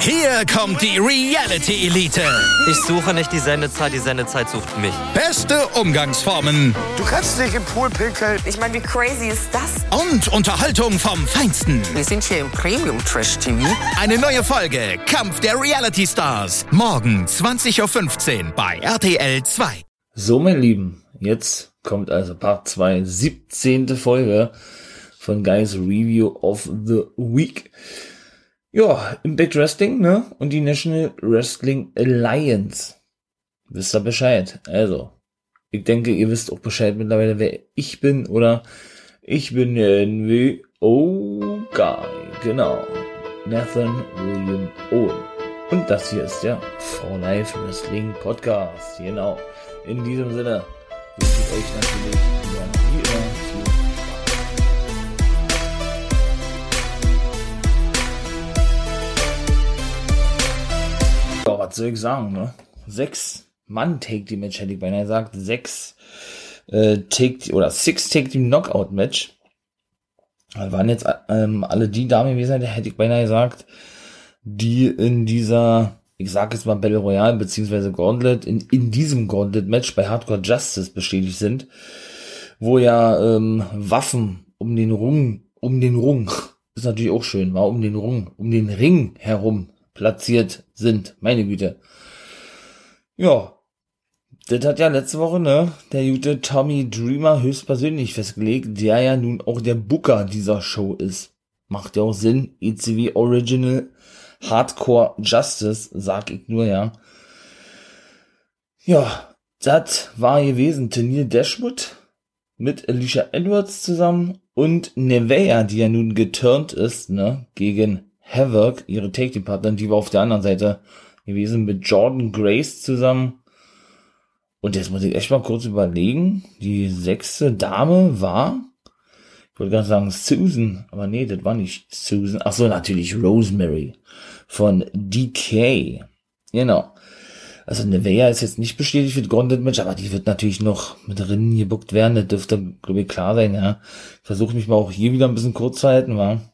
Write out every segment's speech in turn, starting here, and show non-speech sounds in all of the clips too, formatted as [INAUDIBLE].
Hier kommt die Reality Elite. Ich suche nicht die Sendezeit, die Sendezeit sucht mich. Beste Umgangsformen Du kannst dich im Pool pinkeln. Ich meine, wie crazy ist das? und Unterhaltung vom Feinsten. Wir sind hier im Premium Trash TV. Eine neue Folge Kampf der Reality Stars. Morgen 20.15 Uhr bei RTL 2. So, mein Lieben, jetzt kommt also Part 2, 17. Folge von Guys Review of the Week. Ja, Impact Wrestling, ne? Und die National Wrestling Alliance. Wisst ihr Bescheid? Also, ich denke, ihr wisst auch Bescheid mittlerweile, wer ich bin, oder? Ich bin der NWO Guy, genau. Nathan William Owen. Und das hier ist der For Life Wrestling Podcast. Genau. In diesem Sinne wünsche ich euch natürlich ja, Ja, was soll ich sagen, ne? Sechs Mann Take Team Match hätte ich beinahe gesagt. Sechs äh, Take oder Six Take Team Knockout Match. Da waren jetzt ähm, alle die Damen gewesen, hätte ich beinahe gesagt, die in dieser, ich sag jetzt mal Battle Royale beziehungsweise Gauntlet, in, in diesem Gauntlet-Match bei Hardcore Justice bestätigt sind, wo ja ähm, Waffen um den Rung, um den Rung, [LAUGHS] ist natürlich auch schön, war um den Rung, um den Ring herum platziert sind, meine Güte. Ja, das hat ja letzte Woche, ne, der gute Tommy Dreamer höchstpersönlich festgelegt, der ja nun auch der Booker dieser Show ist. Macht ja auch Sinn. ECW Original Hardcore Justice, sag ich nur, ja. Ja, das war gewesen. Turnier Dashwood mit Alicia Edwards zusammen und Nevea, die ja nun geturnt ist, ne, gegen Havoc, ihre Take-Team-Partnerin, die war auf der anderen Seite gewesen mit Jordan Grace zusammen. Und jetzt muss ich echt mal kurz überlegen. Die sechste Dame war, ich wollte gerade sagen Susan, aber nee, das war nicht Susan. Ach so, natürlich Rosemary von DK. Genau. Also Nevea ist jetzt nicht bestätigt für das Gauntlet Match, aber die wird natürlich noch mit drin gebuckt werden. Das dürfte, glaube ich, klar sein, ja. Ich versuche mich mal auch hier wieder ein bisschen kurz zu halten, war.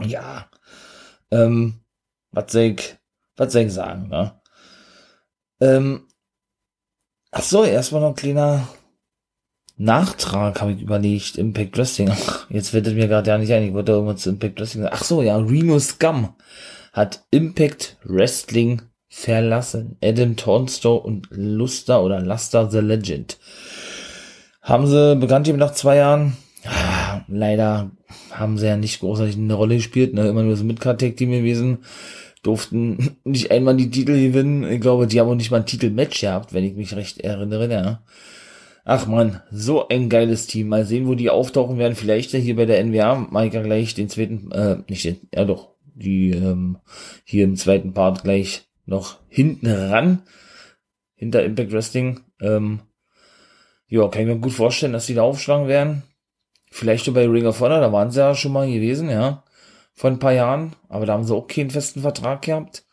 Ja. Ähm, was soll ich, was soll ich sagen, ne? Ähm, ach so, erstmal noch ein kleiner Nachtrag, habe ich überlegt, Impact Wrestling. [LAUGHS] Jetzt wird es mir gerade ja nicht ein, ich wollte irgendwas zu Impact Wrestling sagen. Ach so, ja, Reno Scum hat Impact Wrestling verlassen. Adam Tornstow und Luster oder Luster the Legend. Haben sie bekannt gegeben nach zwei Jahren. Leider haben sie ja nicht großartig eine Rolle gespielt, ne? immer nur so mit team gewesen. Durften [LAUGHS] nicht einmal die Titel gewinnen. Ich glaube, die haben auch nicht mal ein Titelmatch gehabt, wenn ich mich recht erinnere, ja. Ach man, so ein geiles Team. Mal sehen, wo die auftauchen werden. Vielleicht hier bei der NWA. Mach ich ja gleich den zweiten, äh, nicht den, ja doch, die ähm, hier im zweiten Part gleich noch hinten ran. Hinter Impact Wrestling. Ähm, ja, kann ich mir gut vorstellen, dass die da aufschlagen werden. Vielleicht schon bei Ring of Honor, da waren sie ja schon mal gewesen, ja. Vor ein paar Jahren. Aber da haben sie auch keinen festen Vertrag gehabt.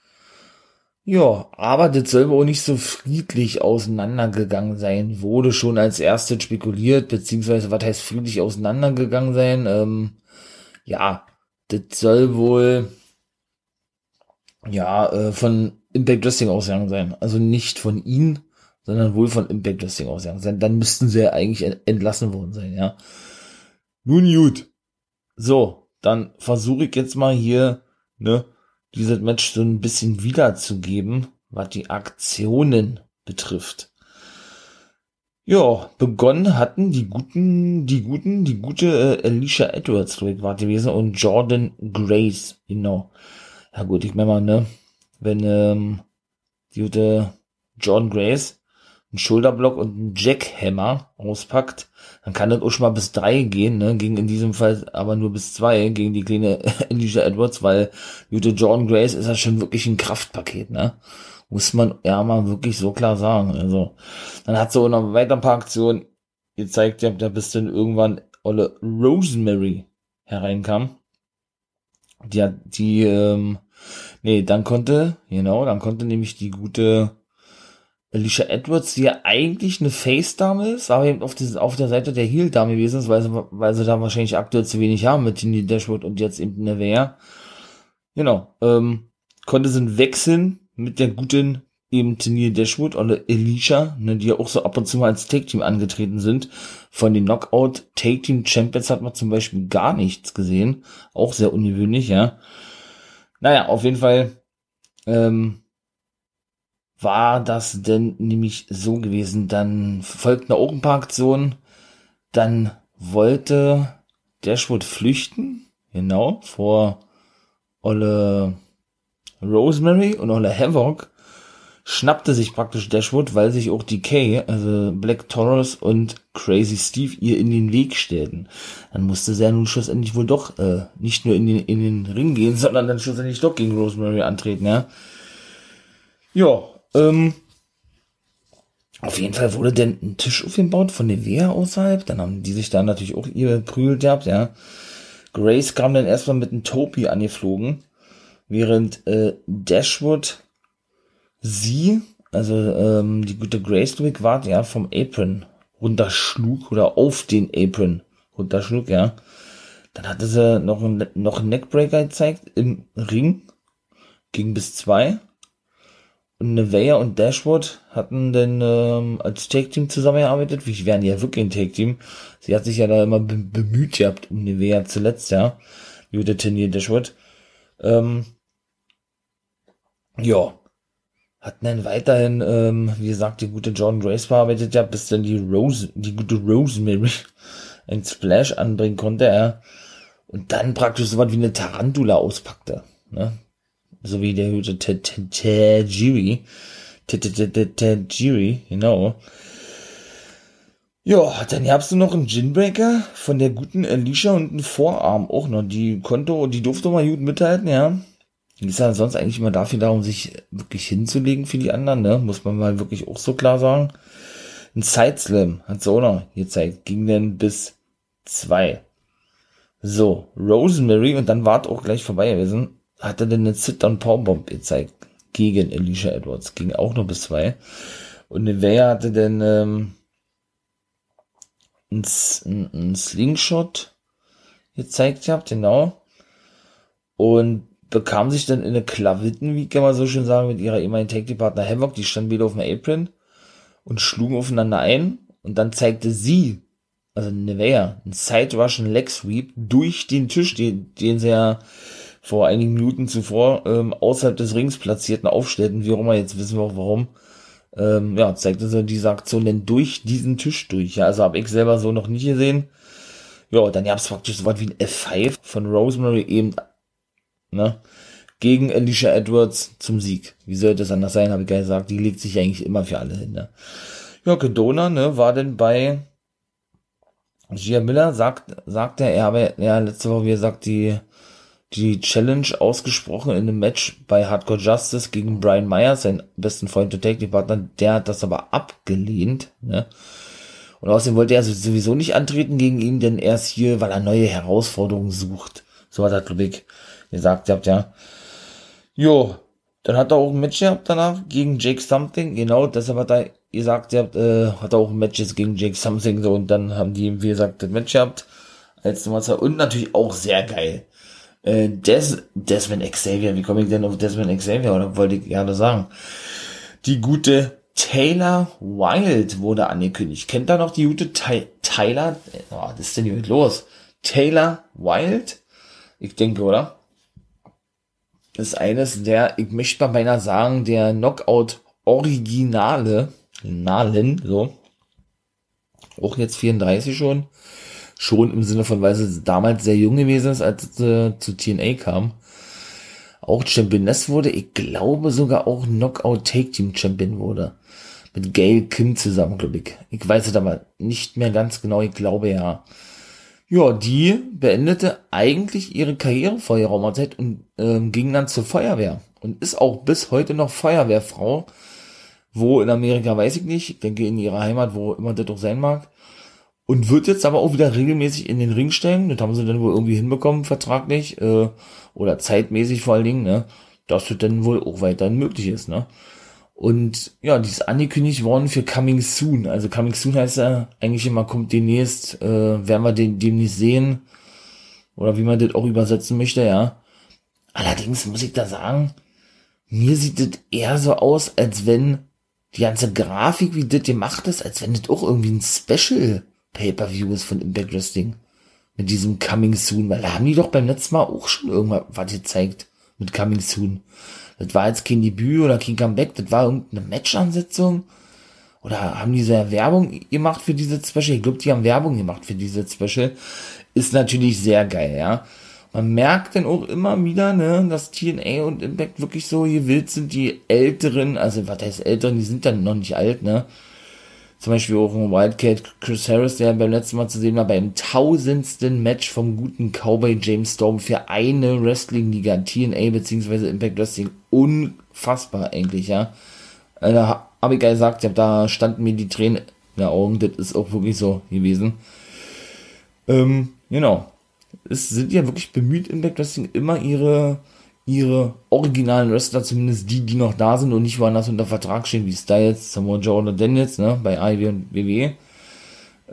Ja, aber das soll wohl nicht so friedlich auseinandergegangen sein. Wurde schon als erstes spekuliert, beziehungsweise was heißt friedlich auseinandergegangen sein? Ähm, ja, das soll wohl ja äh, von Impact Wrestling ausgegangen sein. Also nicht von ihnen, sondern wohl von Impact Wrestling ausgegangen sein. Dann müssten sie ja eigentlich entlassen worden sein, ja. Nun gut. So, dann versuche ich jetzt mal hier, ne, dieses Match so ein bisschen wiederzugeben, was die Aktionen betrifft. Ja, begonnen hatten die guten, die guten, die gute äh, Alicia Edwards, glaube ich, war gewesen und Jordan Grace, genau. Ja gut, ich meine mal, ne, wenn ähm, die gute Jordan Grace einen Schulterblock und einen Jackhammer auspackt, dann kann das auch schon mal bis drei gehen, ne? Ging in diesem Fall aber nur bis zwei gegen die kleine [LAUGHS] Alicia Edwards, weil gute Jordan Grace ist ja schon wirklich ein Kraftpaket, ne? Muss man ja mal wirklich so klar sagen. Also, dann hat sie auch noch weiter ein paar Aktionen gezeigt, ja, da bis dann irgendwann Olle Rosemary hereinkam. Die hat, die, ähm, nee, dann konnte, genau, dann konnte nämlich die gute Alicia Edwards, die ja eigentlich eine Face-Dame ist, aber eben auf, die, auf der Seite der Heel-Dame gewesen ist, weil sie, weil sie da wahrscheinlich aktuell zu wenig haben mit Tindy Dashwood und jetzt eben Wehr. Genau, ähm, konnte sie wechseln mit der guten eben Tennille Dashwood oder Alicia, ne, die ja auch so ab und zu mal als Take-Team angetreten sind. Von den Knockout Take-Team Champions hat man zum Beispiel gar nichts gesehen. Auch sehr ungewöhnlich, ja. Naja, auf jeden Fall ähm, war das denn nämlich so gewesen. Dann folgten auch ein paar Aktionen. Dann wollte Dashwood flüchten, genau, vor Olle Rosemary und Olle Havoc schnappte sich praktisch Dashwood, weil sich auch DK, also Black Taurus und Crazy Steve ihr in den Weg stellten. Dann musste sie ja nun schlussendlich wohl doch äh, nicht nur in den, in den Ring gehen, [LAUGHS] sondern dann schlussendlich doch gegen Rosemary antreten, ja. Ja, ähm, auf jeden Fall wurde denn ein Tisch aufgebaut von Wehr außerhalb. Dann haben die sich da natürlich auch ihr prügelt gehabt, ja. Grace kam dann erstmal mit einem Topi angeflogen, während äh, Dashwood sie, also ähm, die gute Grace Wick war ja vom Apron runterschlug oder auf den Apron runterschlug, ja. Dann hatte sie noch einen, noch einen Neckbreaker gezeigt im Ring. Ging bis zwei. Nevea und Dashwood hatten dann ähm, als Take-Team zusammengearbeitet. Wie wären die ja wirklich ein Take-Team. Sie hat sich ja da immer be bemüht gehabt um Nevea zuletzt, ja. Der Tenier Dashwood. Ähm, ja, hatten dann weiterhin, ähm, wie gesagt, die gute John Grace verarbeitet ja, bis dann die Rose, die gute Rosemary [LAUGHS] ein Splash anbringen konnte, ja. Und dann praktisch so was wie eine Tarantula auspackte, ne. So wie der gute Tajiri. Tajiri, genau. Ja, dann gab's noch einen Ginbreaker von der guten Alicia und einen Vorarm auch noch. Die konnte, die durfte mal gut mithalten, ja. Die ist ja sonst eigentlich immer dafür da, um sich wirklich hinzulegen für die anderen, ne? Muss man mal wirklich auch so klar sagen. Ein Sideslam hat sie auch noch gezeigt. Ging denn bis zwei. So, Rosemary, und dann war auch gleich vorbei gewesen, hatte denn eine Sit-Down-Powerbomb gezeigt. Gegen Alicia Edwards. Ging auch noch bis zwei. Und Nevea hatte dann ähm, ein, ein, ein Slingshot gezeigt gehabt, genau. Und bekam sich dann in eine Klavitten, wie kann man so schön sagen, mit ihrer ehemaligen Tag-Partner Havoc, die standen wieder auf dem Apron und schlugen aufeinander ein und dann zeigte sie, also Nevea, einen Side-Russian Leg Sweep durch den Tisch, den, den sie ja vor einigen Minuten zuvor ähm, außerhalb des Rings platzierten, aufstellten, wie auch immer, jetzt wissen wir auch warum, ähm, ja, zeigte sie diese Aktion denn durch diesen Tisch durch, ja, also habe ich selber so noch nicht gesehen, ja, dann gab es praktisch so was wie ein F5 von Rosemary eben ne? Gegen Alicia Edwards zum Sieg. Wie sollte es anders sein, habe ich gesagt. Die legt sich eigentlich immer für alle hin, ne? Ja, Kedona, ne, war denn bei Gia Miller, sagt, sagt er, er habe ja letzte Woche, wie er sagt, die, die Challenge ausgesprochen in einem Match bei Hardcore Justice gegen Brian Myers, sein besten Freund und Technikpartner, der hat das aber abgelehnt, ne? Und außerdem wollte er sowieso nicht antreten gegen ihn, denn er ist hier, weil er neue Herausforderungen sucht. So hat er, glaube ich, gesagt habt, ja. Jo, dann hat er auch ein Match gehabt danach gegen Jake Something, genau, deshalb hat er gesagt, habt, äh, hat er auch Matches gegen Jake Something, so, und dann haben die, wie gesagt, das Match gehabt, als Nummer und natürlich auch sehr geil. Äh, Des, Desmond Xavier, wie komme ich denn auf Desmond Xavier, oder wollte ich gerne sagen? Die gute Taylor Wild wurde angekündigt. Kennt da noch die gute Ty Tyler? Oh, was ist denn hier los? Taylor Wild? Ich denke, oder? ist eines der, ich möchte mal beinahe sagen, der Knockout-Originale, Nalen, so. Auch jetzt 34 schon. Schon im Sinne von, weil sie damals sehr jung gewesen ist, als sie zu TNA kam. Auch Championess wurde, ich glaube sogar auch Knockout Take Team Champion wurde. Mit Gail Kim zusammen, glaube ich. Ich weiß es aber nicht mehr ganz genau, ich glaube ja. Ja, die beendete eigentlich ihre Karriere vor ihrer Zeit und ähm, ging dann zur Feuerwehr und ist auch bis heute noch Feuerwehrfrau. Wo in Amerika weiß ich nicht, ich denke in ihrer Heimat, wo immer das doch sein mag. Und wird jetzt aber auch wieder regelmäßig in den Ring stellen. Das haben sie dann wohl irgendwie hinbekommen, vertraglich, äh, oder zeitmäßig vor allen Dingen, ne? Dass das dann wohl auch weiterhin möglich ist, ne? Und ja, die ist angekündigt worden für Coming Soon. Also Coming Soon heißt ja eigentlich immer, kommt demnächst, äh, werden wir den demnächst sehen. Oder wie man das auch übersetzen möchte, ja. Allerdings muss ich da sagen, mir sieht das eher so aus, als wenn die ganze Grafik, wie das gemacht ist, als wenn das auch irgendwie ein Special Pay-Per-View ist von Impact Wrestling. Mit diesem Coming Soon, weil da haben die doch beim letzten Mal auch schon irgendwas was gezeigt mit Coming Soon. Das war jetzt kein Debüt oder kein Comeback, das war irgendeine Match-Ansetzung. Oder haben die so Werbung gemacht für diese Special? Ich glaube, die haben Werbung gemacht für diese Special. Ist natürlich sehr geil, ja. Man merkt dann auch immer wieder, ne, dass TNA und Impact wirklich so gewillt sind, die Älteren, also was heißt Älteren, die sind dann noch nicht alt, ne, zum Beispiel auch ein Wildcat Chris Harris, der beim letzten Mal zu sehen war, beim tausendsten Match vom guten Cowboy James Storm für eine Wrestling-Liga, TNA bzw. Impact Wrestling. Unfassbar eigentlich, ja. Also, habe ich gesagt, da standen mir die Tränen in den Augen, das ist auch wirklich so gewesen. Ähm, genau. Es sind ja wirklich bemüht, Impact Wrestling immer ihre ihre originalen Wrestler, zumindest die, die noch da sind und nicht woanders unter Vertrag stehen, wie Styles, Samoa Joe oder Daniels, ne, bei IW und WWE,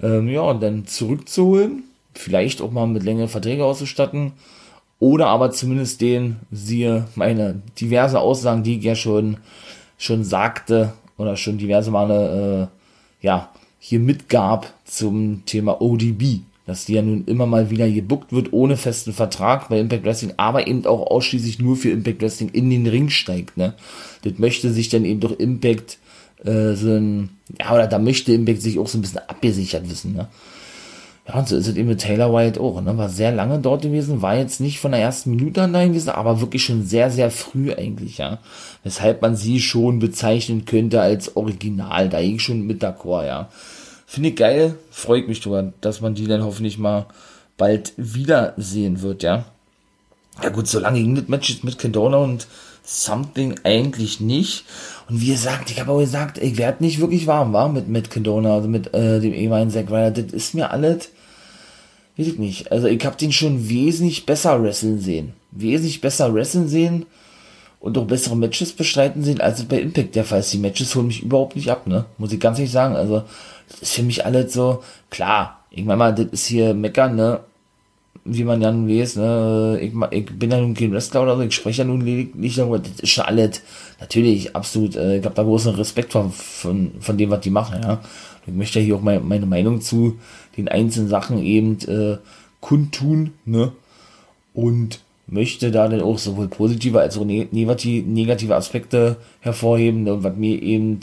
ähm, ja, dann zurückzuholen, vielleicht auch mal mit längeren Verträge auszustatten, oder aber zumindest den, siehe meine diverse Aussagen, die ich ja schon, schon sagte, oder schon diverse Male, äh, ja, hier mitgab zum Thema ODB dass die ja nun immer mal wieder gebuckt wird ohne festen Vertrag bei Impact Wrestling, aber eben auch ausschließlich nur für Impact Wrestling in den Ring steigt, ne? Das möchte sich dann eben durch Impact äh, so ein, ja, oder da möchte Impact sich auch so ein bisschen abgesichert wissen, ne? Ja, und so ist es eben mit Taylor White auch, ne? War sehr lange dort gewesen, war jetzt nicht von der ersten Minute an da gewesen, aber wirklich schon sehr, sehr früh eigentlich, ja. Weshalb man sie schon bezeichnen könnte als Original, da ich schon mit d'accord, ja. Finde ich geil, freut mich drüber, dass man die dann hoffentlich mal bald wiedersehen wird, ja. Ja gut, solange ging das Match mit Kendona und Something eigentlich nicht. Und wie gesagt, ich habe auch gesagt, ich werde nicht wirklich warm, war mit, mit Kendona, also mit äh, dem ehemaligen Zack Ryder. Das ist mir alles, weiß ich nicht. Also ich habe den schon wesentlich besser wresteln sehen. Wesentlich besser wresteln sehen und auch bessere Matches bestreiten sehen, als bei Impact der Fall ist. Die Matches holen mich überhaupt nicht ab, ne? Muss ich ganz ehrlich sagen. Also das ist für mich alles so, klar, ich meine mal, das ist hier meckern, ne? Wie man dann weiß, ne? Ich, ich bin ja nun kein Wrestler oder so, ich spreche ja nun lediglich darüber, das ist schon alles, natürlich, absolut, äh, ich habe da großen Respekt von, von, von dem, was die machen, ja. Ich möchte ja hier auch meine, meine Meinung zu den einzelnen Sachen eben äh, kundtun, ne? Und möchte da dann auch sowohl positive als auch negative, negative Aspekte hervorheben ne? und was mir eben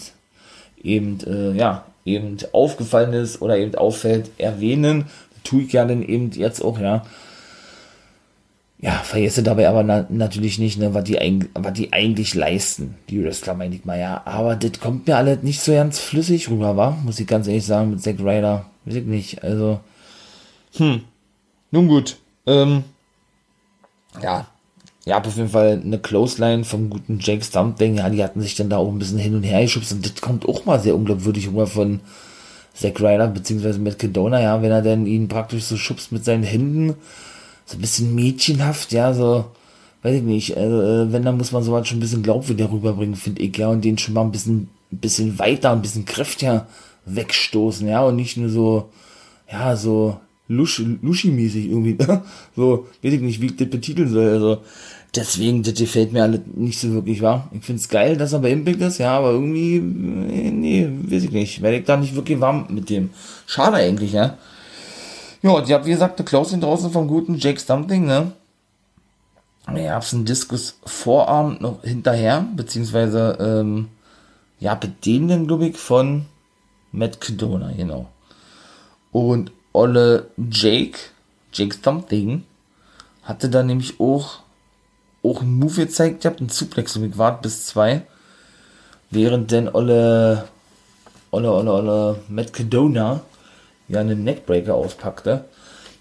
eben äh, ja eben aufgefallen ist oder eben auffällt, erwähnen. Tue ich ja dann eben jetzt auch, ja. Ja, vergesse dabei aber na natürlich nicht, ne, was die, die eigentlich leisten, die Wrestler, meine ich mal, ja. Aber das kommt mir alle nicht so ganz flüssig rüber, war, muss ich ganz ehrlich sagen, mit Zack Ryder. Weiß ich nicht, also. Hm. Nun gut. Ähm, ja, ja, auf jeden Fall eine Clothesline vom guten Jake Stumping. Ja, die hatten sich dann da auch ein bisschen hin und her geschubst und das kommt auch mal sehr unglaubwürdig rüber von Zack Ryder, beziehungsweise Matt Kedona, ja, wenn er dann ihn praktisch so schubst mit seinen Händen. So ein bisschen mädchenhaft, ja, so, weiß ich nicht, also, äh, wenn, dann muss man sowas schon ein bisschen glaubwürdig rüberbringen, finde ich, ja, und den schon mal ein bisschen, ein bisschen weiter, ein bisschen kräftiger wegstoßen, ja, und nicht nur so, ja, so Luschi-mäßig irgendwie, so, weiß ich nicht, wie ich das betiteln soll, also, Deswegen, das gefällt mir alle nicht so wirklich, wahr. Ich find's geil, dass er bei Impact ist, ja, aber irgendwie, äh, nee, weiß ich nicht. Werde ich da nicht wirklich warm mit dem. Schade eigentlich, ja. Ja, und ich habe, wie gesagt, eine Closing draußen vom guten Jake Stumping, ne? Ja, hab's einen Diskus Vorarm noch hinterher, beziehungsweise, ähm, ja, bedienen, glaube ich, von Matt Kedona, genau. Und Olle Jake, Jake Stumping, hatte da nämlich auch auch einen Move gezeigt habt, einen Suplex und wart bis zwei. Während denn Olle, Olle, Olle, Olle Matt Cadona ja einen Neckbreaker auspackte.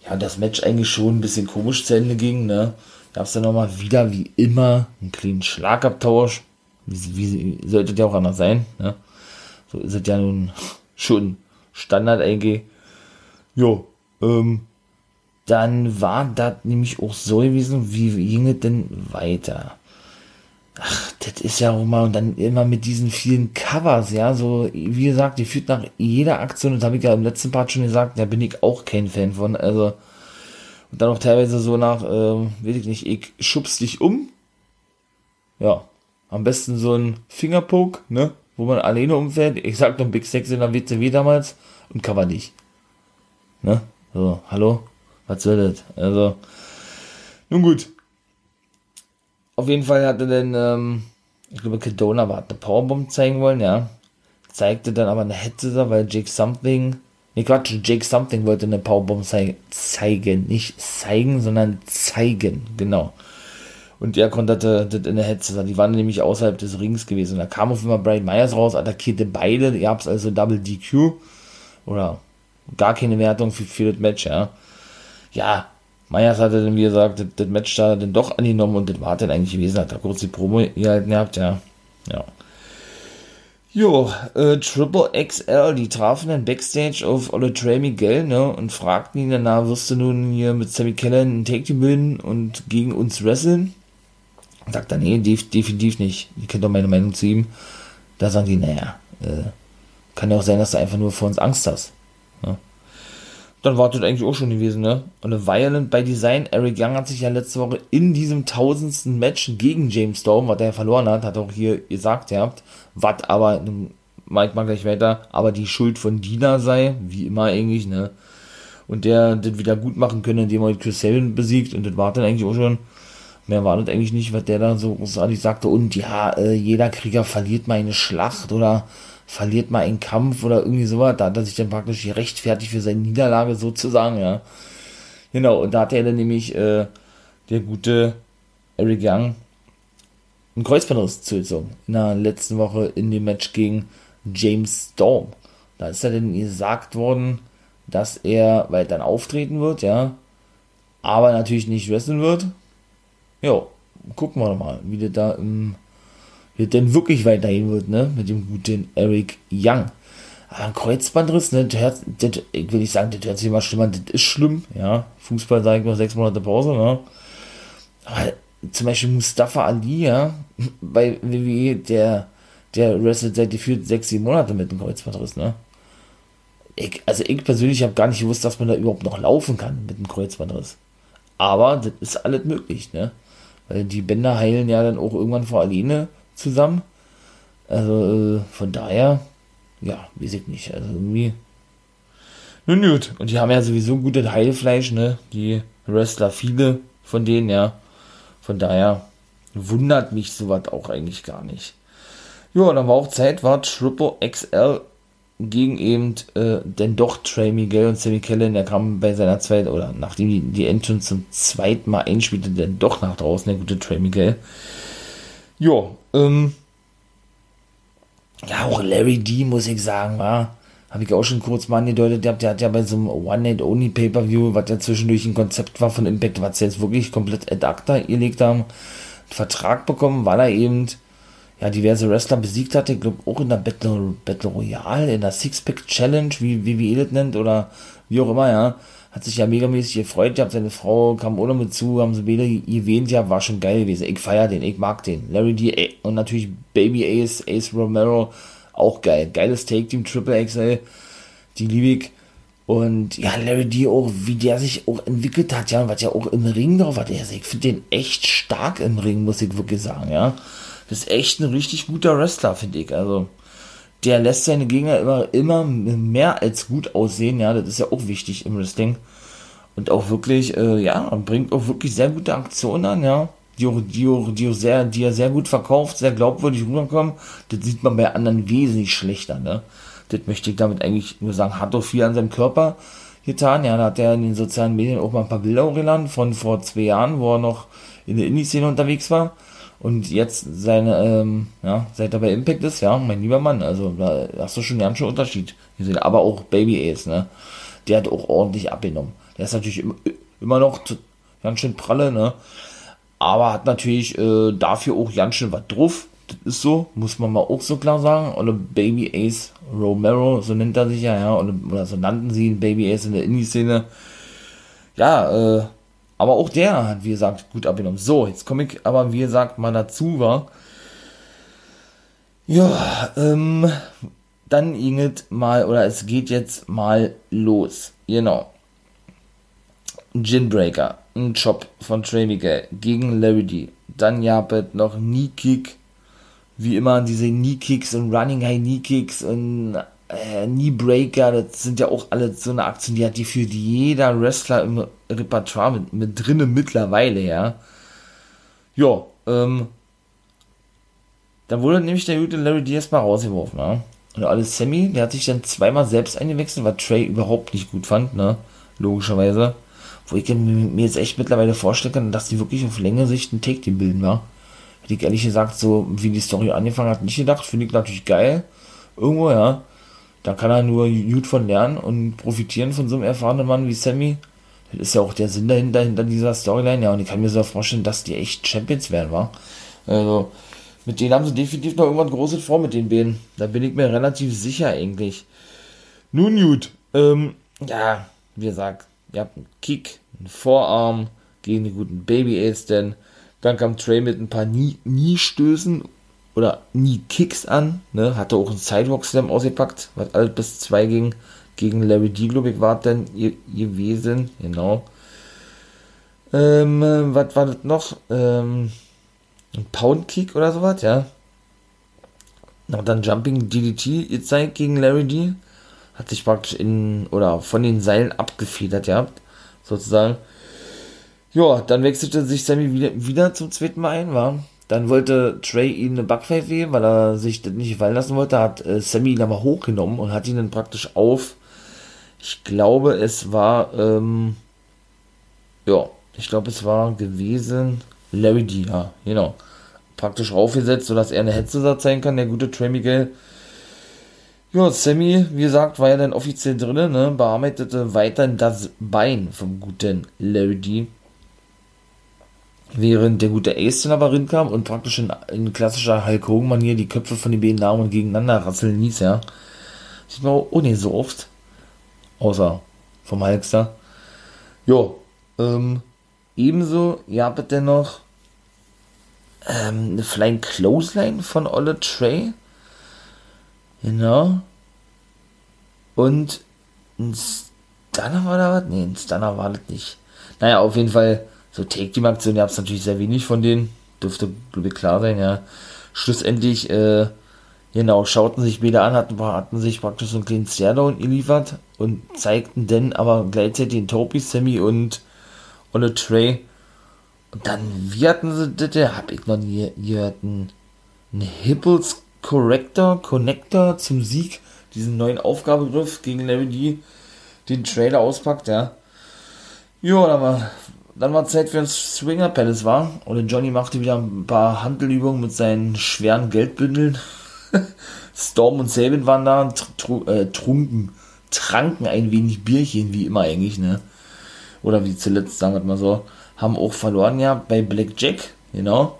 Ja, das Match eigentlich schon ein bisschen komisch zu Ende ging, ne? Gab's dann nochmal wieder, wie immer, einen kleinen Schlagabtausch. Wie, wie sollte der auch anders sein, ne? So ist es ja nun [LAUGHS] schon Standard eigentlich. Jo, ähm, dann war das nämlich auch so gewesen, wie ging es denn weiter? Ach, das ist ja auch mal, und dann immer mit diesen vielen Covers, ja, so, wie gesagt, die führt nach jeder Aktion, das habe ich ja im letzten Part schon gesagt, da bin ich auch kein Fan von, also, Und dann auch teilweise so nach, ähm, weiß ich nicht, ich schubst dich um. Ja. Am besten so ein Fingerpoke, ne? Wo man alleine umfällt. Ich sag doch Big Sex in der WCW damals und cover dich. Ne? So, hallo? Was soll das? Also, nun gut. Auf jeden Fall hatte dann, ähm, ich glaube, Kedona war, eine Powerbomb zeigen wollen, ja. Zeigte dann aber eine Hetze, weil Jake Something, ne Quatsch, Jake Something wollte eine Powerbomb zei zeigen. Nicht zeigen, sondern zeigen, genau. Und er konnte das in der Hetze, die waren nämlich außerhalb des Rings gewesen. Da kam auf einmal Brian Myers raus, attackierte beide, ihr habt also Double DQ. Oder gar keine Wertung für, für das Match, ja. Ja, Myers hatte dann, wie gesagt, das, das Match da dann doch angenommen und das war dann eigentlich gewesen, hat da kurz die Promo gehalten gehabt, ja. Ja. Jo, äh, Triple XL, die trafen dann Backstage auf Ole Trey Miguel, ne, und fragten ihn danach, wirst du nun hier mit Sammy Kellen einen Take bilden und gegen uns wresteln? Sagt er, nee, def definitiv nicht. Ihr kennt doch meine Meinung zu ihm. Da sagen die, naja, äh, kann ja auch sein, dass du einfach nur vor uns Angst hast. Ne? Dann war das eigentlich auch schon gewesen, ne? Und Violent by Design, Eric Young hat sich ja letzte Woche in diesem tausendsten Match gegen James Storm, was er verloren hat, hat auch hier gesagt, ihr habt, was aber, meint man gleich weiter, aber die Schuld von Dina sei, wie immer eigentlich, ne? Und der das wieder gut machen können, indem er Chris Sabin besiegt und das war dann eigentlich auch schon, mehr war das eigentlich nicht, was der da so großartig sagte und ja, äh, jeder Krieger verliert mal eine Schlacht oder verliert mal einen Kampf oder irgendwie sowas. Da hat er sich dann praktisch gerechtfertigt für seine Niederlage sozusagen, ja. Genau, und da hat er dann nämlich äh, der gute Eric Young einen Kreuzbandriss zugezogen. In der letzten Woche in dem Match gegen James Storm. Da ist er dann gesagt worden, dass er weiter auftreten wird, ja. Aber natürlich nicht wresteln wird. Ja, gucken wir mal, wie der da im wie es denn wirklich weitergehen wird, ne? Mit dem guten Eric Young. Aber ein Kreuzbandriss, ne? Das hört, das, ich will nicht sagen, das hört sich immer schlimm an, das ist schlimm, ja. Fußball sage ich noch sechs Monate Pause, ne? Aber zum Beispiel Mustafa Ali, ja, [LAUGHS] bei WWE, der, der wrestelt seit gefühlt sechs, sieben Monate mit einem Kreuzbandriss, ne? Ich, also ich persönlich habe gar nicht gewusst, dass man da überhaupt noch laufen kann mit einem Kreuzbandriss. Aber das ist alles möglich, ne? Weil die Bänder heilen ja dann auch irgendwann vor alleine zusammen. Also äh, von daher, ja, weiß ich nicht. Also irgendwie. Nun gut. Und die haben ja sowieso gutes Heilfleisch, ne? Die Wrestler, viele von denen, ja. Von daher wundert mich sowas auch eigentlich gar nicht. Ja, dann war auch Zeit, war Triple XL gegen eben äh, denn doch Trey Miguel und Sammy Kellen, der kam bei seiner zweiten, oder nachdem die, die Entrance zum zweiten Mal einspielte, dann doch nach draußen, der gute Trey Miguel. Ja, ähm, ja, auch Larry D, muss ich sagen, war, habe ich auch schon kurz mal angedeutet, der, der hat ja bei so einem One-Night-Only Pay-Per-View, was ja zwischendurch ein Konzept war von Impact, was sie jetzt wirklich komplett ad acta gelegt haben, einen Vertrag bekommen, weil er eben ja, diverse Wrestler besiegt hatte, ich glaube auch in der Battle, Battle Royale, in der Six-Pack Challenge, wie, wie ihr das nennt, oder wie auch immer, ja hat sich ja megamäßig gefreut gehabt. Seine Frau kam ohne mit zu, haben sie beide erwähnt, ja, war schon geil gewesen. Ich feier den, ich mag den. Larry D und natürlich Baby Ace, Ace Romero, auch geil. Geiles Take-Team, Triple XL, die liebe ich. Und ja, Larry D auch, wie der sich auch entwickelt hat, ja, was ja auch im Ring drauf hat. Ich finde den echt stark im Ring, muss ich wirklich sagen, ja. Das ist echt ein richtig guter Wrestler, finde ich. Also, der lässt seine Gegner immer, immer mehr als gut aussehen, ja, das ist ja auch wichtig im Wrestling. Und auch wirklich, äh, ja, bringt auch wirklich sehr gute Aktionen an, ja, die, die, die, sehr, die er sehr gut verkauft, sehr glaubwürdig rüberkommen. Das sieht man bei anderen wesentlich schlechter, ne. Das möchte ich damit eigentlich nur sagen, hat doch viel an seinem Körper getan, ja, da hat er in den sozialen Medien auch mal ein paar Bilder hochgeladen von vor zwei Jahren, wo er noch in der Indie-Szene unterwegs war und jetzt seine, ähm, ja, seit er bei Impact ist, ja, mein lieber Mann, also da hast du schon einen ganz schönen Unterschied gesehen. Aber auch Baby Ace, ne? Der hat auch ordentlich abgenommen. Der ist natürlich immer, noch ganz schön pralle, ne? Aber hat natürlich äh, dafür auch ganz schön was drauf. Das ist so, muss man mal auch so klar sagen. Oder Baby Ace Romero, so nennt er sich ja, ja, oder, oder so nannten sie ihn, Baby Ace in der Indie-Szene. Ja, äh, aber auch der hat, wie gesagt, gut abgenommen. So, jetzt komme ich aber, wie gesagt, mal dazu, war. Ja, ähm, dann ging es mal, oder es geht jetzt mal los. Genau. Ginbreaker, ein Chop von Trey Miguel gegen Larry D. Dann es noch Knee Kick, wie immer diese Knee Kicks und Running High Knee Kicks und äh, Knee Breaker, das sind ja auch alle so eine Aktion, die hat die für jeder Wrestler im Repertoire mit, mit drinne mittlerweile, ja. Ja, ähm, da wurde nämlich der gute Larry Diaz mal rausgeworfen, ne? Und alles Sammy, der hat sich dann zweimal selbst eingewechselt, was Trey überhaupt nicht gut fand, ne? Logischerweise. Wo ich mir jetzt echt mittlerweile vorstellen kann, dass die wirklich auf längere Sicht ein Take-Team bilden, war. Hätte ich ehrlich gesagt, so wie die Story angefangen hat, nicht gedacht. Finde ich natürlich geil. Irgendwo, ja. Da kann er nur gut von lernen und profitieren von so einem erfahrenen Mann wie Sammy. Das ist ja auch der Sinn dahinter, hinter dieser Storyline, ja. Und ich kann mir so vorstellen, dass die echt Champions werden, war. Also, mit denen haben sie definitiv noch irgendwas Großes vor mit den beiden. Da bin ich mir relativ sicher eigentlich. Nun gut, ähm, ja, wie gesagt, ihr habt einen Kick, einen Vorarm gegen den guten Baby Ace, denn dann kam Trey mit ein paar Nie-Stößen oder Nie-Kicks an, ne, hatte auch einen Sidewalk Slam ausgepackt, was alles bis zwei ging, gegen Larry D, glaube ich, war dann gewesen, genau. Ähm, was war das noch? Ähm, ein Pound-Kick oder sowas, ja. Und dann Jumping DDT gezeigt gegen Larry D. Hat sich praktisch in, oder von den Seilen abgefedert, ja, sozusagen. Ja, dann wechselte sich Sammy wieder, wieder zum zweiten Mal ein, war. Dann wollte Trey ihm eine Backpfeife geben, weil er sich das nicht fallen lassen wollte, hat äh, Sammy ihn aber hochgenommen und hat ihn dann praktisch auf, ich glaube, es war, ähm, ja, ich glaube, es war gewesen, Larry D, ja, genau. Praktisch raufgesetzt, sodass er eine Headset sein kann, der gute Trey Miguel. Ja, Sammy, wie gesagt, war ja dann offiziell drin, ne, bearbeitete weiterhin das Bein vom guten Larry D. Während der gute Ace dann aber rinkam und praktisch in, in klassischer Hulk Hogan-Manier die Köpfe von den beiden Damen gegeneinander rasseln ließ, ja. Sieht man auch nicht so oft. Außer vom Hulkster. Jo, ähm, Ebenso gab es denn noch ähm, eine Flying Clothesline von Olle Trey. Genau. Und ein Stunner war da was? Nee, ein Stunner war das nicht. Naja, auf jeden Fall, so Take-Team-Aktionen gab es natürlich sehr wenig von denen. Dürfte, glaube ich, klar sein, ja. Schlussendlich, äh, genau, schauten sich beide an, hatten, hatten sich praktisch so einen kleinen Stairdown geliefert und zeigten dann aber gleichzeitig den Topi, Sammy und Olle Trey. Und dann, wie hatten sie das? Ja, hab ich noch nie gehört. Ein, Hipples Corrector, Connector zum Sieg. Diesen neuen Aufgabegriff gegen Larry D. Den Trailer auspackt, ja. Jo, dann war, dann war Zeit für ein Swinger Palace, war. Und Johnny machte wieder ein paar Handelübungen mit seinen schweren Geldbündeln. [LAUGHS] Storm und Sabin waren da, tr äh, trunken, tranken ein wenig Bierchen, wie immer eigentlich, ne? oder wie zuletzt, sagen wir mal so, haben auch verloren ja bei Blackjack, genau.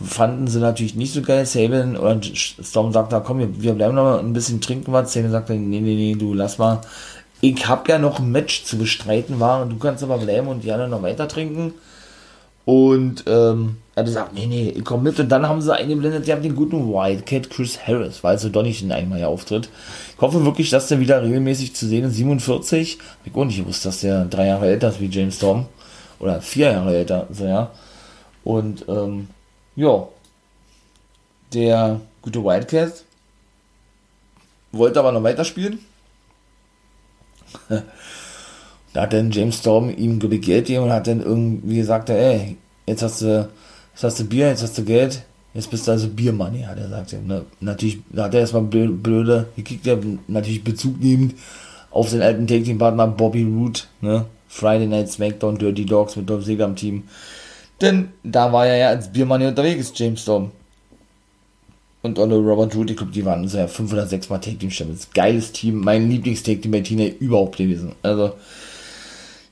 Fanden sie natürlich nicht so geil. Sabin oder Storm sagt da, komm, wir, wir bleiben noch mal ein bisschen trinken was. Sabin sagt nee, nee, nee, du lass mal. Ich hab ja noch ein Match zu bestreiten, war und du kannst aber bleiben und die noch weiter trinken. Und ähm, er hat gesagt, nee, nee, ich komm mit. Und dann haben sie eingeblendet, die haben den guten Wildcat Chris Harris, weil doch nicht in einmal ja auftritt. Ich hoffe wirklich, dass der wieder regelmäßig zu sehen ist. 47. Ich auch nicht gewusst, dass der drei Jahre älter ist wie James Storm. Oder vier Jahre älter, so ja. Und, ähm, ja. Der gute Wildcat wollte aber noch weiterspielen. [LAUGHS] Da hat dann James Storm ihm Geld gegeben und hat dann irgendwie gesagt, ey, jetzt hast du, jetzt hast du Bier, jetzt hast du Geld, jetzt bist du also Biermoney, hat er gesagt. Ne? Natürlich, da hat er erstmal blöde, gekickt, er natürlich Bezug nehmend auf seinen alten Take-Team-Partner Bobby Root, ne? Friday Night Smackdown, Dirty Dogs mit Dolph Ziggler im Team. Denn da war er ja als Biermoney unterwegs, James Storm. Und Olle Robert ich glaube, die waren so ja fünf oder sechs Mal Take-Team-Champions. Geiles Team, mein Lieblings-Take-Team bei Tina überhaupt gewesen. Also,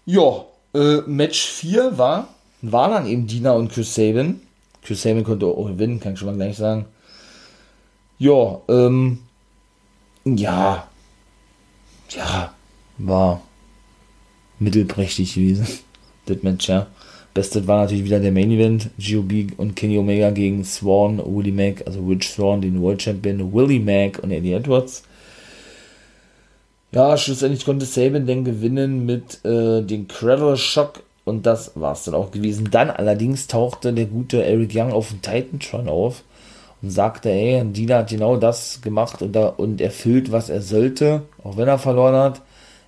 ja, äh, Match 4 war, war dann eben Dina und Chris Sabin. Chris Sabin konnte auch gewinnen, kann ich schon mal gleich sagen. Ja, ähm, ja, ja, war mittelprächtig gewesen, [LAUGHS] das Match, ja. Bestes war natürlich wieder der Main Event, GOB und Kenny Omega gegen Swan, Willie Mack, also Rich Swan, den World Champion, Willie Mack und Eddie Edwards. Ja, schlussendlich konnte Saban dann gewinnen mit äh, dem Cradle Shock und das war's dann auch gewesen. Dann allerdings tauchte der gute Eric Young auf dem Titantron auf und sagte, ey, Dina hat genau das gemacht und, da, und erfüllt, was er sollte, auch wenn er verloren hat.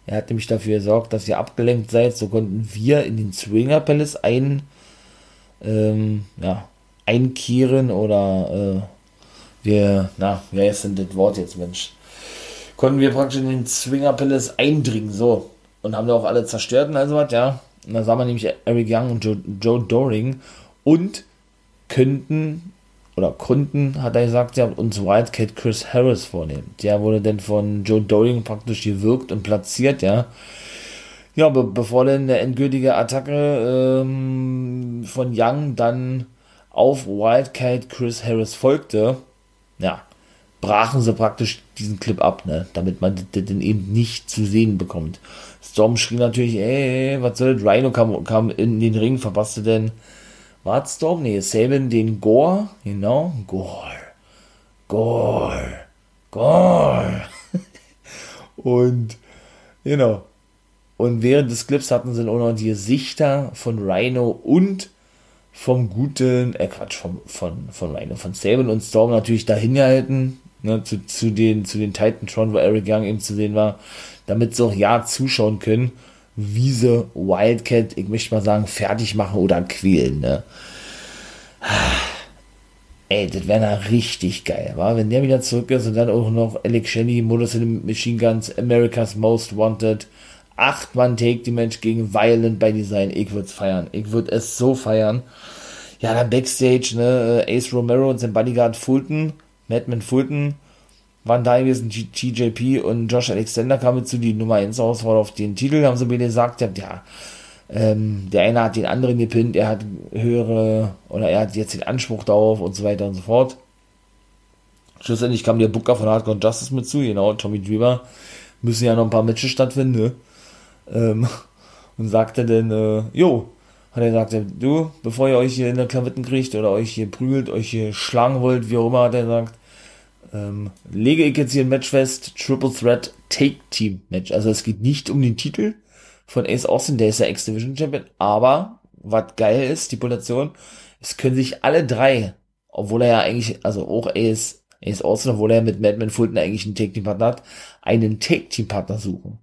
Er hat nämlich dafür gesorgt, dass ihr abgelenkt seid. So konnten wir in den Swinger Palace ein, ähm, ja, einkehren oder äh, wir, na, wie heißt denn das Wort jetzt, Mensch? Konnten wir praktisch in den Swinger Palace eindringen, so. Und haben da auch alle zerstört und also was, ja. Und da sah man nämlich Eric Young und Joe, Joe Doring und könnten oder konnten, hat er gesagt, ja, uns Wildcat Chris Harris vornehmen. Der wurde dann von Joe Doring praktisch gewirkt und platziert, ja. Ja, be bevor dann der endgültige Attacke ähm, von Young dann auf Wildcat Chris Harris folgte, ja, brachen sie praktisch diesen Clip ab, ne, damit man den eben nicht zu sehen bekommt. Storm schrie natürlich, ey, was soll das? Rhino kam, kam in den Ring, verpasste denn, war Storm? Nee, Saban den Gore, genau, Gore, Gore, Gore. [LAUGHS] und, genau. Und während des Clips hatten sie auch noch die Gesichter von Rhino und vom guten, äh Quatsch, vom, von, von Rhino, von Saban und Storm natürlich dahin gehalten, ne, zu, zu den, zu den Titantron, wo Eric Young eben zu sehen war damit sie auch ja zuschauen können, wie sie Wildcat, ich möchte mal sagen, fertig machen oder quälen, ne? Ey, das wäre da richtig geil, wa? Wenn der wieder zurück ist und dann auch noch Alex Shelley, Modus in Machine Guns, America's Most Wanted, acht Mann Take die Mensch gegen Violent by Design. Ich würde es feiern. Ich würde es so feiern. Ja, dann Backstage, ne, Ace Romero und sein Bodyguard Fulton, Madman Fulton, waren da gewesen, TJP und Josh Alexander kamen zu die Nummer 1 Auswahl auf den Titel, haben sie mir gesagt, ja, ähm, der eine hat den anderen gepinnt, er hat höhere, oder er hat jetzt den Anspruch darauf und so weiter und so fort. Schlussendlich kam der Booker von Hardcore Justice mit zu, genau, Tommy Dreamer, müssen ja noch ein paar Matches stattfinden, ne? Ähm, [LAUGHS] und sagte dann, äh, jo, hat er gesagt, du, bevor ihr euch hier in der Klamotten kriegt oder euch hier prügelt, euch hier schlagen wollt, wie auch immer, hat er gesagt, ähm, lege ich jetzt hier ein Match fest, Triple Threat Take Team Match. Also es geht nicht um den Titel von Ace Austin, der ist ja X-Division Champion, aber was geil ist, Stipulation, es können sich alle drei, obwohl er ja eigentlich, also auch Ace, Ace Austin, obwohl er mit Madman Fulton eigentlich einen Take Team Partner hat, einen Take Team Partner suchen.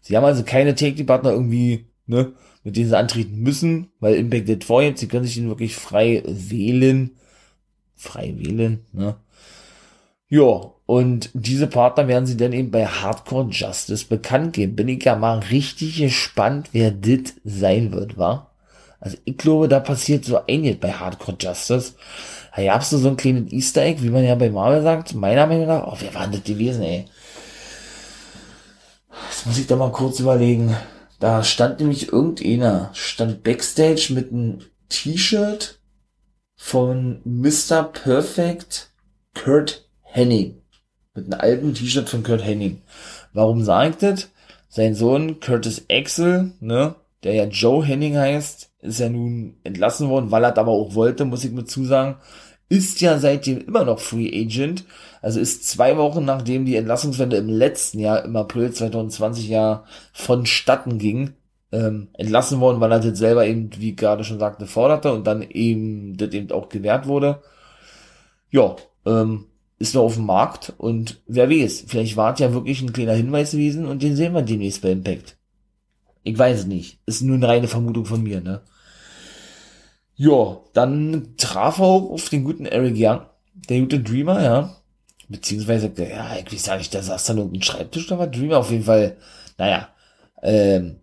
Sie haben also keine Take Team Partner irgendwie, ne, mit denen sie antreten müssen, weil Impact vorhebt. Sie können sich den wirklich frei wählen. Frei wählen, ne? Ja, und diese Partner werden sie dann eben bei Hardcore Justice bekannt geben. Bin ich ja mal richtig gespannt, wer dit sein wird, wa? Also ich glaube, da passiert so einiges bei Hardcore Justice. Da gab's so ein kleines Easter Egg, wie man ja bei Marvel sagt. Meiner Meinung nach, oh, wer war denn das gewesen, ey? Das muss ich da mal kurz überlegen. Da stand nämlich irgendeiner, stand Backstage mit einem T-Shirt von Mr. Perfect Kurt Henning. Mit einem alten T-Shirt von Kurt Henning. Warum sagt das? Sein Sohn Curtis Axel, ne, der ja Joe Henning heißt, ist ja nun entlassen worden, weil er aber auch wollte, muss ich mit zusagen, ist ja seitdem immer noch Free Agent. Also ist zwei Wochen nachdem die Entlassungswende im letzten Jahr, im April 2020 ja vonstatten ging, ähm, entlassen worden, weil er das selber eben, wie gerade schon sagte, forderte und dann eben das eben auch gewährt wurde. Ja, ähm, ist noch auf dem Markt und wer weiß, vielleicht war ja wirklich ein kleiner Hinweis gewesen und den sehen wir demnächst bei Impact. Ich weiß es nicht. Ist nur eine reine Vermutung von mir, ne? Ja, dann traf er auch auf den guten Eric Young, der gute Dreamer, ja. Beziehungsweise, ja, ich weiß ja nicht, der saß da nur auf Schreibtisch, da war Dreamer auf jeden Fall, naja, ähm,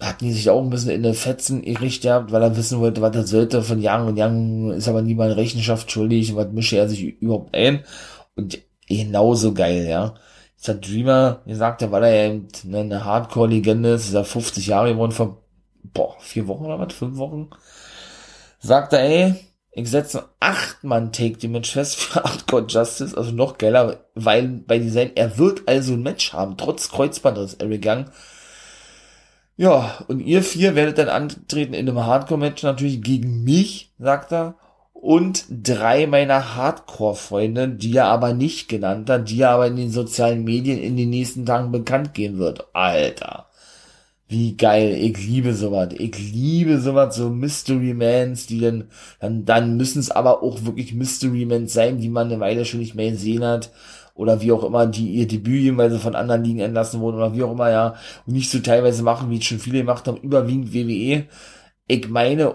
hatten die sich auch ein bisschen in der Fetzen gerichtet gehabt, weil er wissen wollte, was er sollte von Young und Young ist aber niemand Rechenschaft schuldig, was mische er sich überhaupt ein? Und genauso geil, ja. Jetzt hat Dreamer gesagt, ja, weil er eben eine Hardcore-Legende ist, ist er 50 Jahre geworden vor, boah, vier Wochen oder was, fünf Wochen, sagt er, ey, ich setze acht Mann Take die Match fest für Hardcore Justice, also noch geiler, weil bei Design, er wird also ein Match haben, trotz Kreuzbandriss, Eric Young, ja, und ihr vier werdet dann antreten in einem Hardcore-Match natürlich gegen mich, sagt er. und drei meiner Hardcore-Freunde, die er aber nicht genannt hat, die er aber in den sozialen Medien in den nächsten Tagen bekannt gehen wird. Alter. Wie geil, ich liebe sowas. Ich liebe sowas, so Mystery Mans, die dann, dann, dann müssen es aber auch wirklich Mystery Mans sein, die man eine Weile schon nicht mehr gesehen hat. Oder wie auch immer, die ihr Debüt jeweils von anderen Ligen entlassen wurden, oder wie auch immer, ja. Und nicht so teilweise machen, wie es schon viele gemacht haben, überwiegend WWE. Ich meine,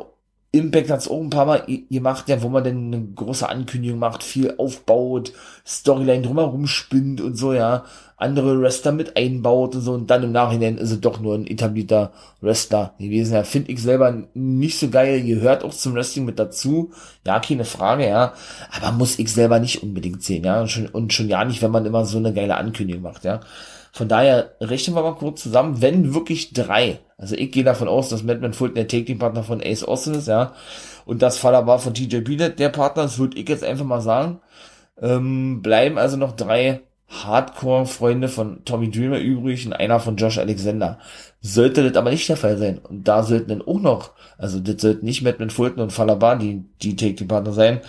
Impact hat es auch ein paar Mal gemacht, ja, wo man dann eine große Ankündigung macht, viel aufbaut, Storyline drumherum spinnt und so, ja, andere Wrestler mit einbaut und so und dann im Nachhinein ist es doch nur ein etablierter Wrestler gewesen. Ja, finde ich selber nicht so geil, gehört auch zum Wrestling mit dazu, ja, keine Frage, ja, aber muss ich selber nicht unbedingt sehen, ja, und schon, und schon ja nicht, wenn man immer so eine geile Ankündigung macht, ja. Von daher rechnen wir mal kurz zusammen, wenn wirklich drei, also ich gehe davon aus, dass Madman Fulton der Taking-Partner von Ace Austin ist, ja, und das Faller war von TJ Bennett der Partner, das würde ich jetzt einfach mal sagen, ähm, bleiben also noch drei Hardcore-Freunde von Tommy Dreamer übrig und einer von Josh Alexander. Sollte das aber nicht der Fall sein. Und da sollten dann auch noch, also das sollten nicht Madman Fulton und Falabar die, die Take-Partner sein.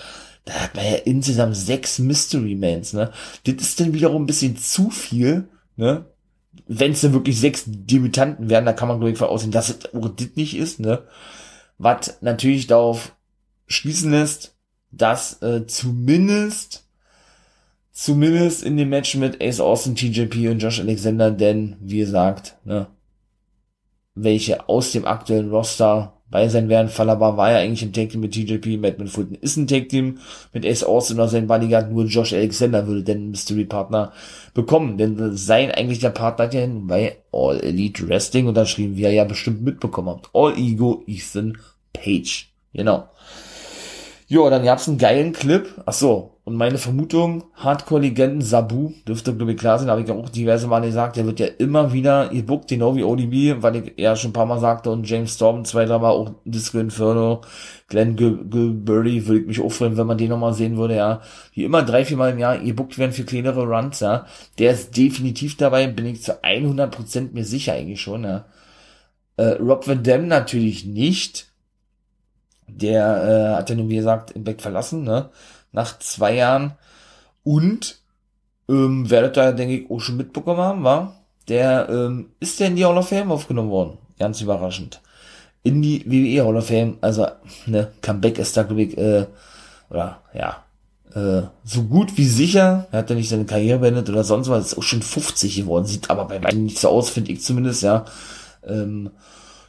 Da hat man ja insgesamt sechs Mystery Mans, ne? Das ist dann wiederum ein bisschen zu viel, ne? Wenn es wirklich sechs Debütanten werden, da kann man glaube ich aussehen, dass es auch das nicht ist, ne? Was natürlich darauf schließen lässt, dass äh, zumindest zumindest in dem Match mit Ace Austin, TJP und Josh Alexander, denn wie gesagt, ne, welche aus dem aktuellen Roster bei sein werden. Falaba war ja eigentlich ein Tag Team mit TJP, Madman Fulton ist ein Tag Team mit Ace Austin oder sein Bodyguard, nur Josh Alexander würde denn Mystery Partner bekommen, denn sein eigentlicher Partner hat ja bei All Elite Wrestling unterschrieben, wie ihr ja bestimmt mitbekommen habt. All Ego Ethan Page. Genau. Jo, dann gab's einen geilen Clip. Ach so, und meine Vermutung, Hardcore-Legenden Sabu, dürfte glaube ich klar sein, habe ich ja auch diverse Male gesagt, der wird ja immer wieder gebuckt, genau wie ODB, weil ich ja schon ein paar Mal sagte und James Storm zwei, drei Mal auch Disco Inferno, Glenn Gilberty, würde ich mich auch freuen, wenn man den nochmal sehen würde, ja. Wie immer drei, vier Mal im Jahr gebuckt werden für kleinere Runs, ja. Der ist definitiv dabei, bin ich zu 100% mir sicher eigentlich schon, ja. Äh, Rob Van Dam natürlich nicht. Der äh, hat ja nun, wie gesagt, Impact verlassen, ne? Nach zwei Jahren. Und ähm, werdet ihr, denke ich, auch schon mitbekommen haben, war, der ähm, ist der in die Hall of Fame aufgenommen worden. Ganz überraschend. In die WWE Hall of Fame, also, ne, Comeback ist da, glaube ich, äh, oder, ja, äh, so gut wie sicher. Er hat ja nicht seine Karriere beendet oder sonst was, ist auch schon 50 geworden, sieht aber bei weitem nicht so aus, finde ich zumindest, ja. Ähm,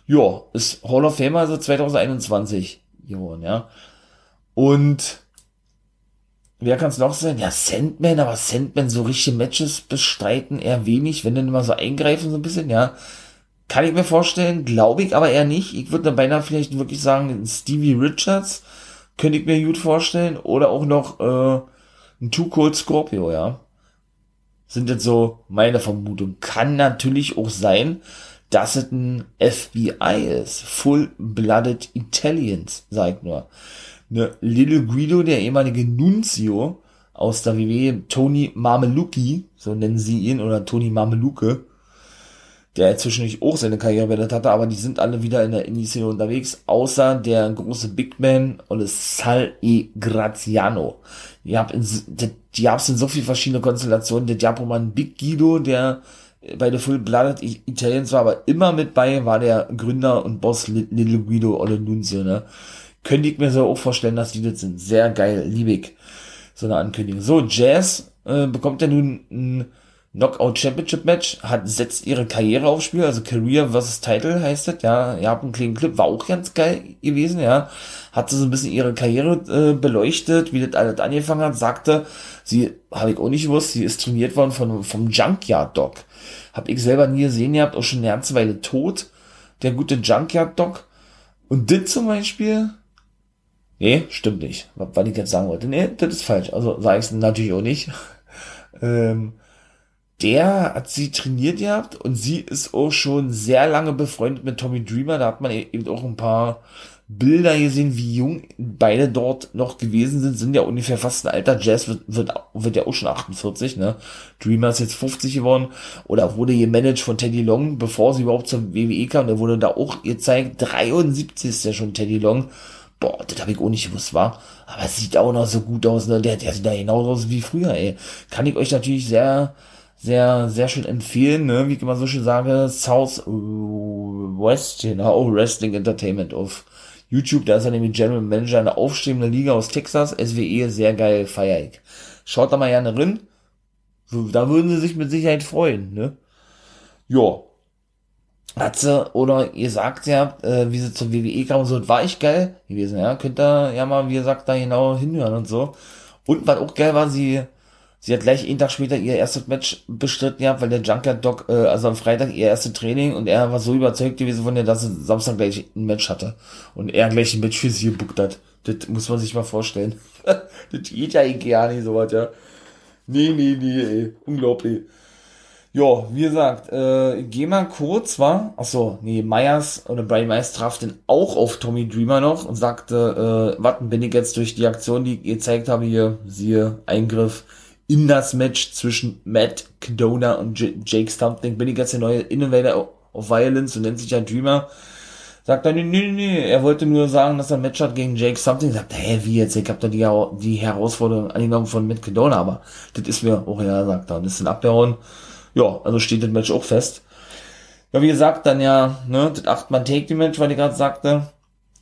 ja, ist Hall of Fame also 2021 geworden, ja. Und Wer kann es noch sein? Ja, Sandman, aber Sandman so richtige Matches bestreiten eher wenig, wenn dann immer so eingreifen so ein bisschen, ja. Kann ich mir vorstellen, glaube ich aber eher nicht. Ich würde dann beinahe vielleicht wirklich sagen, Stevie Richards könnte ich mir gut vorstellen. Oder auch noch äh, ein Too Cold Scorpio, ja. Sind jetzt so meine Vermutung. Kann natürlich auch sein, dass es ein FBI ist. Full-Blooded Italians, sag ich nur ne, Little Guido, der ehemalige Nunzio aus der WWE, Tony Mameluki, so nennen sie ihn, oder Tony Mameluke, der zwischendurch auch seine Karriere beendet hatte, aber die sind alle wieder in der Indie-Szene unterwegs, außer der große Big Man und Sal E. Graziano. Die habt in, so viel verschiedene Konstellationen. Der Diapoman Big Guido, der bei der Full Blooded Italians war, aber immer mit bei, war der Gründer und Boss Little Guido oder Nunzio, ne? Könnte ich mir so auch vorstellen, dass die das sind. Sehr geil, liebig. So eine Ankündigung. So, Jazz äh, bekommt ja nun ein Knockout Championship Match, hat, setzt ihre Karriere aufs Spiel, also Career vs. Title heißt das, ja. Ihr habt einen kleinen Clip, war auch ganz geil gewesen, ja. Hat so ein bisschen ihre Karriere äh, beleuchtet, wie das alles angefangen hat, sagte, sie, habe ich auch nicht gewusst, sie ist trainiert worden von, vom Junkyard Dog. Hab ich selber nie gesehen, ihr habt auch schon eine ganze Weile tot, der gute Junkyard Dog. Und das zum Beispiel, Nee, stimmt nicht. Was ich jetzt sagen wollte. Nee, das ist falsch. Also sage ich es natürlich auch nicht. [LAUGHS] ähm, der hat sie trainiert gehabt und sie ist auch schon sehr lange befreundet mit Tommy Dreamer. Da hat man e-, eben auch ein paar Bilder gesehen, wie jung beide dort noch gewesen sind. Sind ja ungefähr fast ein alter. Jazz wird, wird, wird ja auch schon 48, ne? Dreamer ist jetzt 50 geworden oder wurde gemanagt von Teddy Long, bevor sie überhaupt zur WWE kam. Der wurde da auch gezeigt. 73 ist ja schon Teddy Long boah, das habe ich auch nicht gewusst, war. Aber es sieht auch noch so gut aus, ne? Der, der sieht da genauso aus wie früher, ey. Kann ich euch natürlich sehr, sehr, sehr schön empfehlen, ne? Wie ich immer so schön sage, South West, genau, Wrestling Entertainment auf YouTube. Da ist er nämlich General Manager einer aufstrebenden Liga aus Texas, SWE, sehr geil, feier ich. Schaut da mal gerne rein. Da würden sie sich mit Sicherheit freuen, ne? Ja, hat sie, oder ihr sagt ja, äh, wie sie zur WWE kam und so, war echt geil gewesen, ja. Könnt ihr ja mal, wie gesagt, da genau hinhören und so. Und was auch geil war, sie, sie hat gleich einen Tag später ihr erstes Match bestritten gehabt, weil der Junker Doc, äh, also am Freitag ihr erstes Training und er war so überzeugt gewesen von ihr, dass er Samstag gleich ein Match hatte. Und er gleich ein Match für sie gebuckt hat. Das muss man sich mal vorstellen. [LAUGHS] das geht ja irgendwie gar nicht so was, ja. Nee, nee, nee, ey. Unglaublich. Ja, wie gesagt, äh, mal kurz, war, achso, nee, Myers oder Brian Myers traf den auch auf Tommy Dreamer noch und sagte, äh, warten bin ich jetzt durch die Aktion, die ich gezeigt habe hier, siehe, Eingriff in das Match zwischen Matt Cadona und J Jake Stumpling, bin ich jetzt der neue Innovator of Violence, so nennt sich ja Dreamer, sagt er, nee, nee, nee, er wollte nur sagen, dass er ein Match hat gegen Jake Something, sagt, hä, wie jetzt, ich hab da die, die Herausforderung angenommen von Matt Cadona, aber das ist mir auch ja, sagt er, und ist dann abgehauen, ja, also steht das Match auch fest. Ja, wie gesagt, dann ja, ne, das acht man take die Match, weil ich gerade sagte.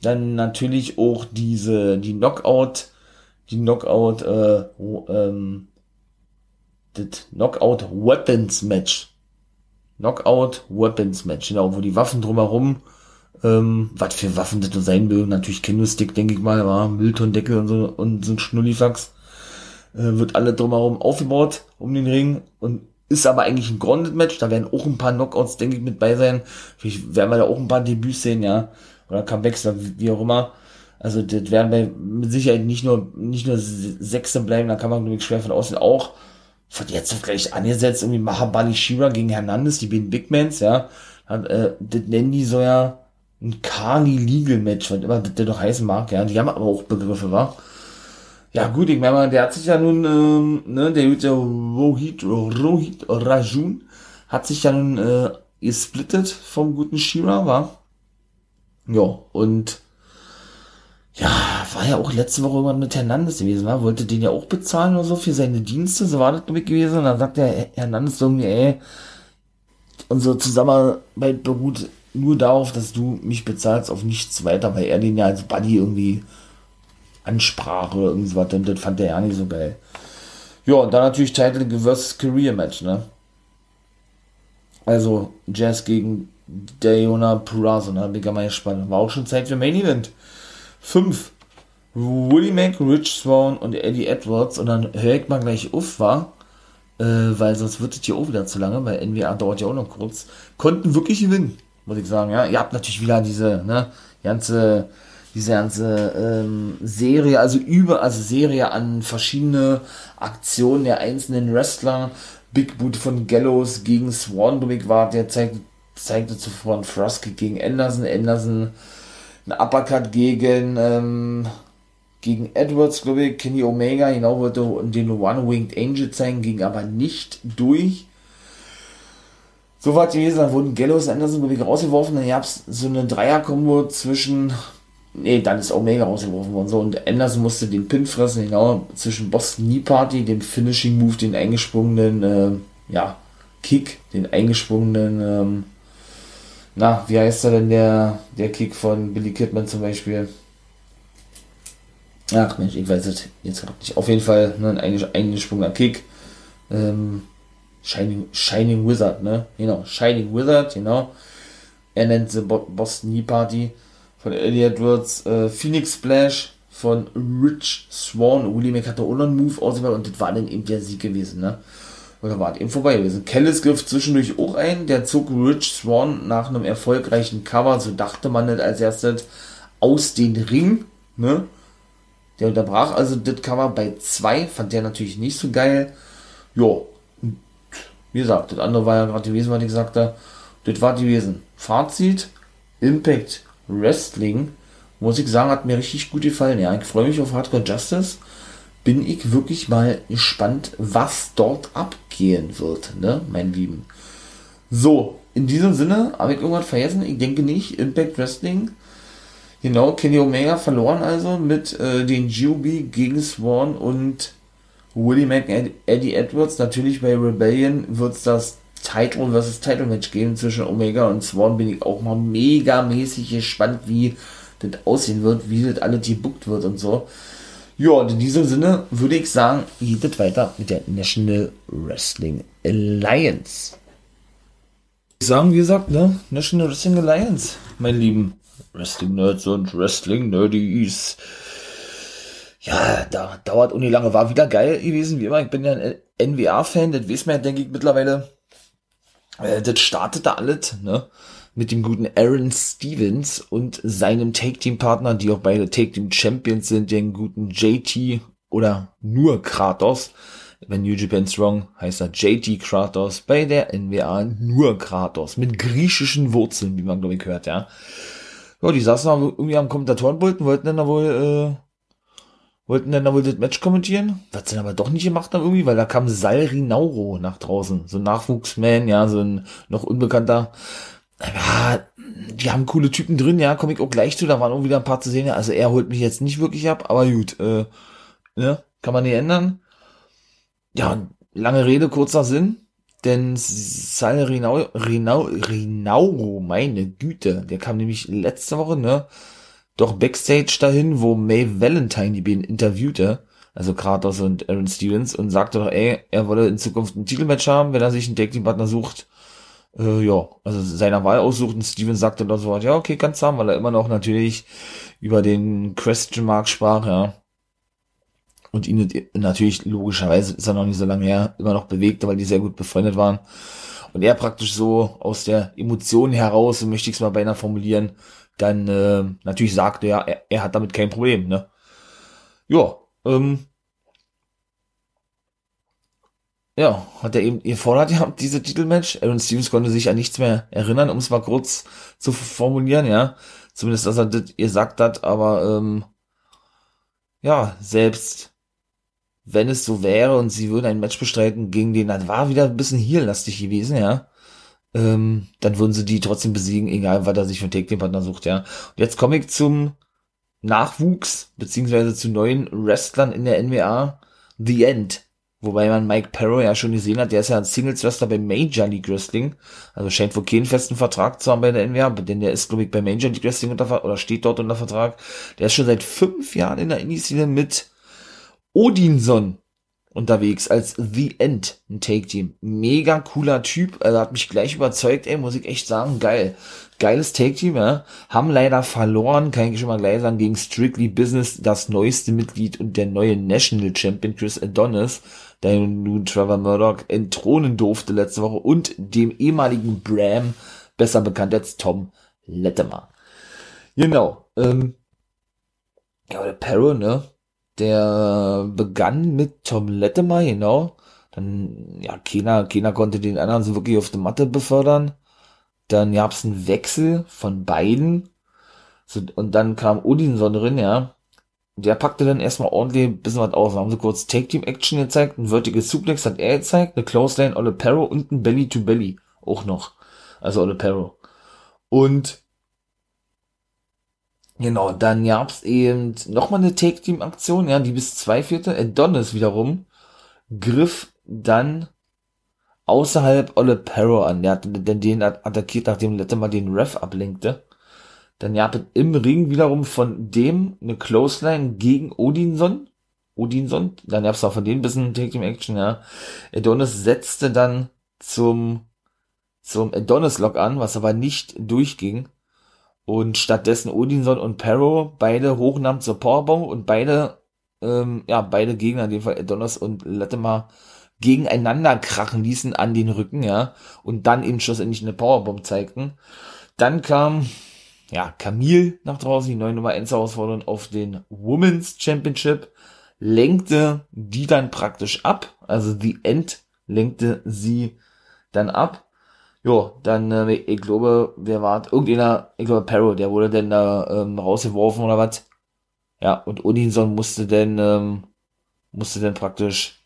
Dann natürlich auch diese, die Knockout, die Knockout, äh, ähm, das Knockout Weapons Match. Knockout Weapons Match, genau, wo die Waffen drumherum, ähm, was für Waffen das nur sein mögen, natürlich Kendo-Stick, denke ich mal, war Mülltondeckel und so, und so ein Schnullifax, äh, wird alle drumherum aufgebaut, um den Ring, und ist aber eigentlich ein Grounded-Match. Da werden auch ein paar Knockouts, denke ich, mit bei sein. Vielleicht werden wir da auch ein paar Debüts sehen, ja. Oder Comebacks, oder wie auch immer. Also, das werden bei, mit Sicherheit nicht nur, nicht nur Sechste bleiben, da kann man, glaube ich, schwer von außen auch von jetzt auf gleich angesetzt, irgendwie Mahabali Shira gegen Hernandez, die beiden Big Mans, ja. Dann, äh, das nennen die so ja ein Kali Legal Match, was immer das doch heißen mag, ja. Die haben aber auch Begriffe, wa? Ja gut, ich meine mal, der hat sich ja nun, ähm, ne, der gute Rohit, Rohit Rajun hat sich ja nun äh, gesplittet vom guten Shira, war. Ja, und ja, war ja auch letzte Woche irgendwann mit Hernandez gewesen, war, wollte den ja auch bezahlen oder so für seine Dienste, so war das glaube ich gewesen. Und dann sagt der Hernandez irgendwie, ey, unsere Zusammenarbeit beruht nur darauf, dass du mich bezahlst, auf nichts weiter, weil er den ja als Buddy irgendwie Ansprache oder irgendwas, das, das fand der ja nicht so geil. Ja, und dann natürlich Title vs. Career Match, ne? Also Jazz gegen Dayona Purazo, ne? Bin ich mal gespannt. War auch schon Zeit für Main Event. 5. Willie Mack, Rich Swan und Eddie Edwards. Und dann höre ich mal gleich auf, war, äh, weil sonst wird es hier auch wieder zu lange, weil NWA dauert ja auch noch kurz. Konnten wirklich gewinnen, muss ich sagen, ja. Ihr habt natürlich wieder diese, ne, ganze diese ganze ähm, Serie, also über, also Serie an verschiedene Aktionen der einzelnen Wrestler. Big Boot von Gallows gegen Swan, war, der zeigte, zeigte zuvor Frosky gegen Anderson, Anderson ein Uppercut gegen, ähm, gegen Edwards, glaube ich, Kenny Omega, genau wollte den One-Winged Angel zeigen, ging aber nicht durch. So war es gewesen, dann wurden Gallows und Anderson, glaube ich, rausgeworfen, dann gab es so eine Dreier-Kombo zwischen Nee, dann ist Omega rausgeworfen worden. So, und Anderson musste den Pin fressen, genau, zwischen Boston Knee Party, dem Finishing Move, den eingesprungenen, äh, ja, Kick, den eingesprungenen, ähm, na, wie heißt er denn der, der Kick von Billy Kidman zum Beispiel? Ach Mensch, ich weiß es jetzt gerade nicht. Auf jeden Fall ne, ein eingesprungener Kick. Ähm, Shining, Shining Wizard, ne? Genau, Shining Wizard, genau. Er nennt sie Boston Knee Party von Eddie Edwards, äh, Phoenix Splash von Rich Swan. Willie Mack hatte auch noch einen Move ausgewählt und das war dann eben der Sieg gewesen, ne? Oder war eben vorbei gewesen. Kellis griff zwischendurch auch ein, der zog Rich Swan nach einem erfolgreichen Cover, so dachte man nicht als erstes, aus den Ring, ne? Der unterbrach also das Cover bei zwei, fand der natürlich nicht so geil. Jo, wie gesagt, das andere war ja gerade gewesen, was ich sagte. Das war gewesen. Fazit, Impact Wrestling, muss ich sagen, hat mir richtig gut gefallen. Ja, ich freue mich auf Hardcore Justice. Bin ich wirklich mal gespannt, was dort abgehen wird, ne, mein Lieben. So, in diesem Sinne, habe ich irgendwas vergessen? Ich denke nicht. Impact Wrestling. Genau, Kenny Omega verloren also mit äh, den GOB gegen Swan und Willie Mack Eddie Edwards. Natürlich bei Rebellion wird es das Title versus Title Match geben zwischen Omega und Swan. Bin ich auch mal mega mäßig gespannt, wie das aussehen wird, wie das alles gebuckt wird und so. Ja, und in diesem Sinne würde ich sagen, geht es weiter mit der National Wrestling Alliance. Ich sagen, wie gesagt, ne? National Wrestling Alliance, mein lieben Wrestling Nerds und Wrestling Nerdies. Ja, da dauert uni lange, war wieder geil gewesen, wie immer. Ich bin ja ein NWA-Fan, das weiß man ja, denke ich, mittlerweile. Äh, das startete alles, ne? Mit dem guten Aaron Stevens und seinem Take-Team-Partner, die auch beide Take-Team-Champions sind, den guten JT oder nur Kratos. Wenn New Japan Strong heißt er JT Kratos, bei der NWA nur Kratos, mit griechischen Wurzeln, wie man glaube ich hört, ja. Ja, die saßen irgendwie am Kommentatorenpult und wollten dann da wohl, äh, wollten dann da wohl das Match kommentieren. Was sie dann aber doch nicht gemacht haben irgendwie, weil da kam Salri Nauro nach draußen. So ein Nachwuchsman, ja, so ein noch unbekannter. Ja, die haben coole Typen drin, ja, komme ich auch gleich zu, da waren auch wieder ein paar zu sehen, ja. Also er holt mich jetzt nicht wirklich ab, aber gut, äh, ne, kann man nicht ändern. Ja, lange Rede, kurzer Sinn. Denn Sal Rinau, Rinau, Rinauro, meine Güte, der kam nämlich letzte Woche, ne? Doch Backstage dahin, wo May Valentine die beiden interviewte, also Kratos und Aaron Stevens, und sagte doch, ey, er wolle in Zukunft ein Titelmatch haben, wenn er sich einen Tag-Team-Partner sucht. Äh, ja, also seiner Wahl aussucht und Stevens sagte dann so, ja, okay, kannst haben, weil er immer noch natürlich über den Question Mark sprach, ja und ihn natürlich logischerweise ist er noch nicht so lange her immer noch bewegt, weil die sehr gut befreundet waren. Und er praktisch so aus der Emotion heraus, so möchte ich es mal beinahe formulieren, dann äh, natürlich sagte ja, er, er hat damit kein Problem, ne? Ja, ähm, ja, hat er eben gefordert, ja, [LAUGHS] diese Titelmatch. Aaron Stevens konnte sich an nichts mehr erinnern, um es mal kurz zu formulieren, ja. Zumindest, dass er das gesagt hat, aber ähm, ja, selbst wenn es so wäre und sie würden ein Match bestreiten gegen den, dann war wieder ein bisschen hier lastig gewesen, ja. Ähm, dann würden sie die trotzdem besiegen, egal was er sich für einen Take-Team-Partner sucht, ja. Und jetzt komme ich zum Nachwuchs, beziehungsweise zu neuen Wrestlern in der NWA, The End. Wobei man Mike Perro ja schon gesehen hat, der ist ja ein Singles-Wrestler bei Major League Wrestling. Also scheint wohl keinen festen Vertrag zu haben bei der NWA, denn der ist, glaube ich, bei Major League Wrestling unter, oder steht dort unter Vertrag. Der ist schon seit fünf Jahren in der Indie-Szene mit Odinson unterwegs als The End, ein Take-Team. Mega cooler Typ, also hat mich gleich überzeugt, ey, muss ich echt sagen, geil. Geiles Take-Team, ja. Haben leider verloren, kann ich schon mal gleich sagen, gegen Strictly Business, das neueste Mitglied und der neue National Champion Chris Adonis, der nun Trevor Murdoch entthronen durfte letzte Woche und dem ehemaligen Bram, besser bekannt als Tom Lettemer. Genau, ähm, ja, der Perro, ne, der begann mit Tom Lettemer, genau. Dann, ja, keiner, keiner konnte den anderen so wirklich auf die Matte befördern. Dann gab's einen Wechsel von beiden. So, und dann kam Odinson drin, ja. Der packte dann erstmal ordentlich ein bisschen was aus. Da haben sie kurz Take Team Action gezeigt, ein Vertical Suplex hat er gezeigt, eine Close Line Perro und ein Belly to Belly. Auch noch. Also Ole Perro. Und Genau, dann gab's eben nochmal eine Take-Team-Aktion, ja, die bis zwei vierte. Adonis wiederum griff dann außerhalb Olle Perro an. Der hat denn den attackiert, nachdem Lette mal den Ref ablenkte. Dann gab es im Ring wiederum von dem eine Clothesline gegen Odinson. Odinson. Dann gab's auch von dem bisschen Take-Team-Action, ja. Adonis setzte dann zum, zum Adonis-Lock an, was aber nicht durchging und stattdessen Odinson und Perro beide hochnahm zur Powerbomb und beide, ähm, ja, beide Gegner, in dem Fall Adonis und Latimer, gegeneinander krachen ließen an den Rücken, ja, und dann eben schlussendlich eine Powerbomb zeigten. Dann kam, ja, Camille nach draußen, die neue Nummer 1 Herausforderung auf den Women's Championship, lenkte die dann praktisch ab, also die End lenkte sie dann ab Jo, dann, äh, ich glaube, wer war irgendeiner, ich glaube Perro, der wurde dann da ähm, rausgeworfen oder was. Ja, und Odinson musste dann, ähm, musste dann praktisch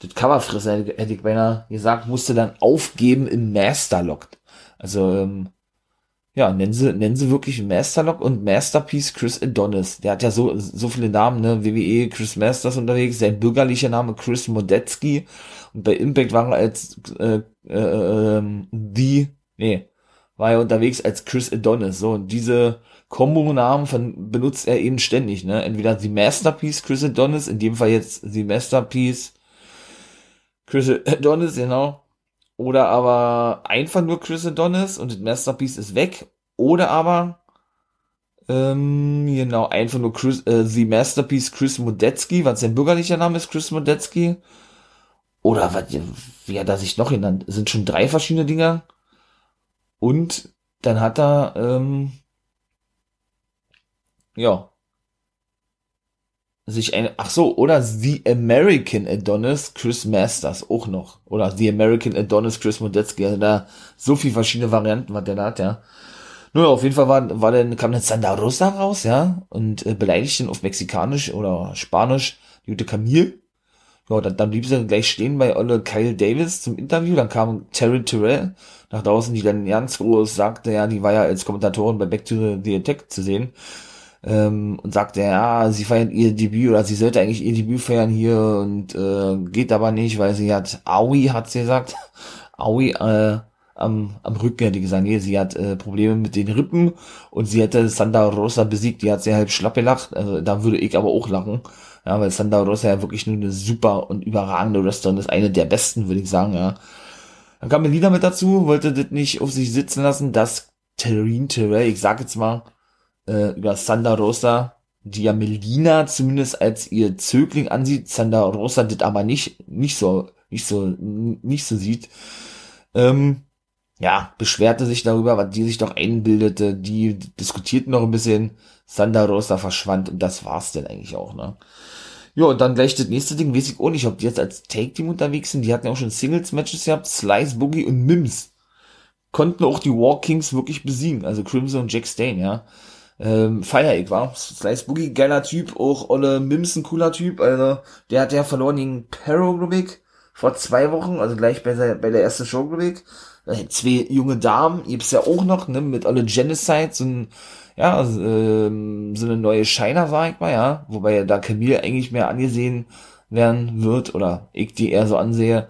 das Cover fressen, hätte ich beinahe gesagt, musste dann aufgeben im Masterlock. Also, ähm, ja, nennen sie, nennen sie wirklich Masterlock und Masterpiece Chris Adonis. Der hat ja so, so viele Namen, ne? WWE, Chris Masters unterwegs, sein bürgerlicher Name Chris Modetsky und bei Impact war er als, äh, äh, ähm, The, nee, war er unterwegs als Chris Adonis, so, und diese Kombo-Namen benutzt er eben ständig, ne? Entweder The Masterpiece Chris Adonis, in dem Fall jetzt The Masterpiece Chris Adonis, genau, oder aber einfach nur Chris Adonis und das Masterpiece ist weg. Oder aber, ähm, genau, einfach nur Chris, äh, The Masterpiece Chris Modetsky, was sein bürgerlicher Name ist, Chris Modetsky. Oder was, wie hat er sich noch genannt? Sind schon drei verschiedene Dinger. Und dann hat er, ähm, ja, sich eine, ach so, oder The American Adonis Chris Masters auch noch. Oder The American Adonis Chris Modetsky. Also da so viel verschiedene Varianten, was der da hat, ja. Nur auf jeden Fall war, war dann, kam dann Santa Rosa raus, ja, und äh, beleidigt ihn auf Mexikanisch oder Spanisch, gute Camille. Ja, dann, dann blieb sie gleich stehen bei Olle Kyle Davis zum Interview, dann kam Terry Terrell nach draußen, die dann ganz groß sagte, ja, die war ja als Kommentatorin bei Back to the Attack zu sehen ähm, und sagte, ja, sie feiert ihr Debüt oder sie sollte eigentlich ihr Debüt feiern hier und äh, geht aber nicht, weil sie hat Aui, hat sie gesagt, [LAUGHS] Aui äh, am, am Rücken hätte gesagt, nee, sie hat äh, Probleme mit den Rippen und sie hätte Sandra Rosa besiegt, die hat sehr halb schlapp gelacht, also da würde ich aber auch lachen, ja, weil Sandra Rosa ja wirklich nur eine super und überragende Wrestlerin ist, eine der besten, würde ich sagen, ja. Dann kam Melina mit dazu, wollte das nicht auf sich sitzen lassen, dass Terrine Terrell, ich sag jetzt mal, äh, über Sandra Rosa, die ja Melina zumindest als ihr Zögling ansieht, Sandra Rosa das aber nicht, nicht so, nicht so, nicht so sieht, ähm, ja, beschwerte sich darüber, was die sich doch einbildete, die diskutierten noch ein bisschen, Sandra Rosa verschwand und das war's denn eigentlich auch, ne? Ja, und dann gleich das nächste Ding, weiß ich auch nicht, ob die jetzt als Take-Team unterwegs sind, die hatten ja auch schon Singles-Matches gehabt, Slice, Boogie und Mims konnten auch die War Kings wirklich besiegen, also Crimson und Jack Stain, ja ähm, feier ich, war. Slice Boogie, geiler Typ, auch Olle Mims, ein cooler Typ, also, der hat ja verloren gegen Perro, glaube ich, vor zwei Wochen, also gleich bei, der, bei der ersten Show, glaube ich. Äh, zwei junge Damen, gibt's ja auch noch, ne, mit Olle Genocide, so ein, ja, ähm, so eine neue Shiner, sag ich mal, ja, wobei da Camille eigentlich mehr angesehen werden wird, oder ich die eher so ansehe.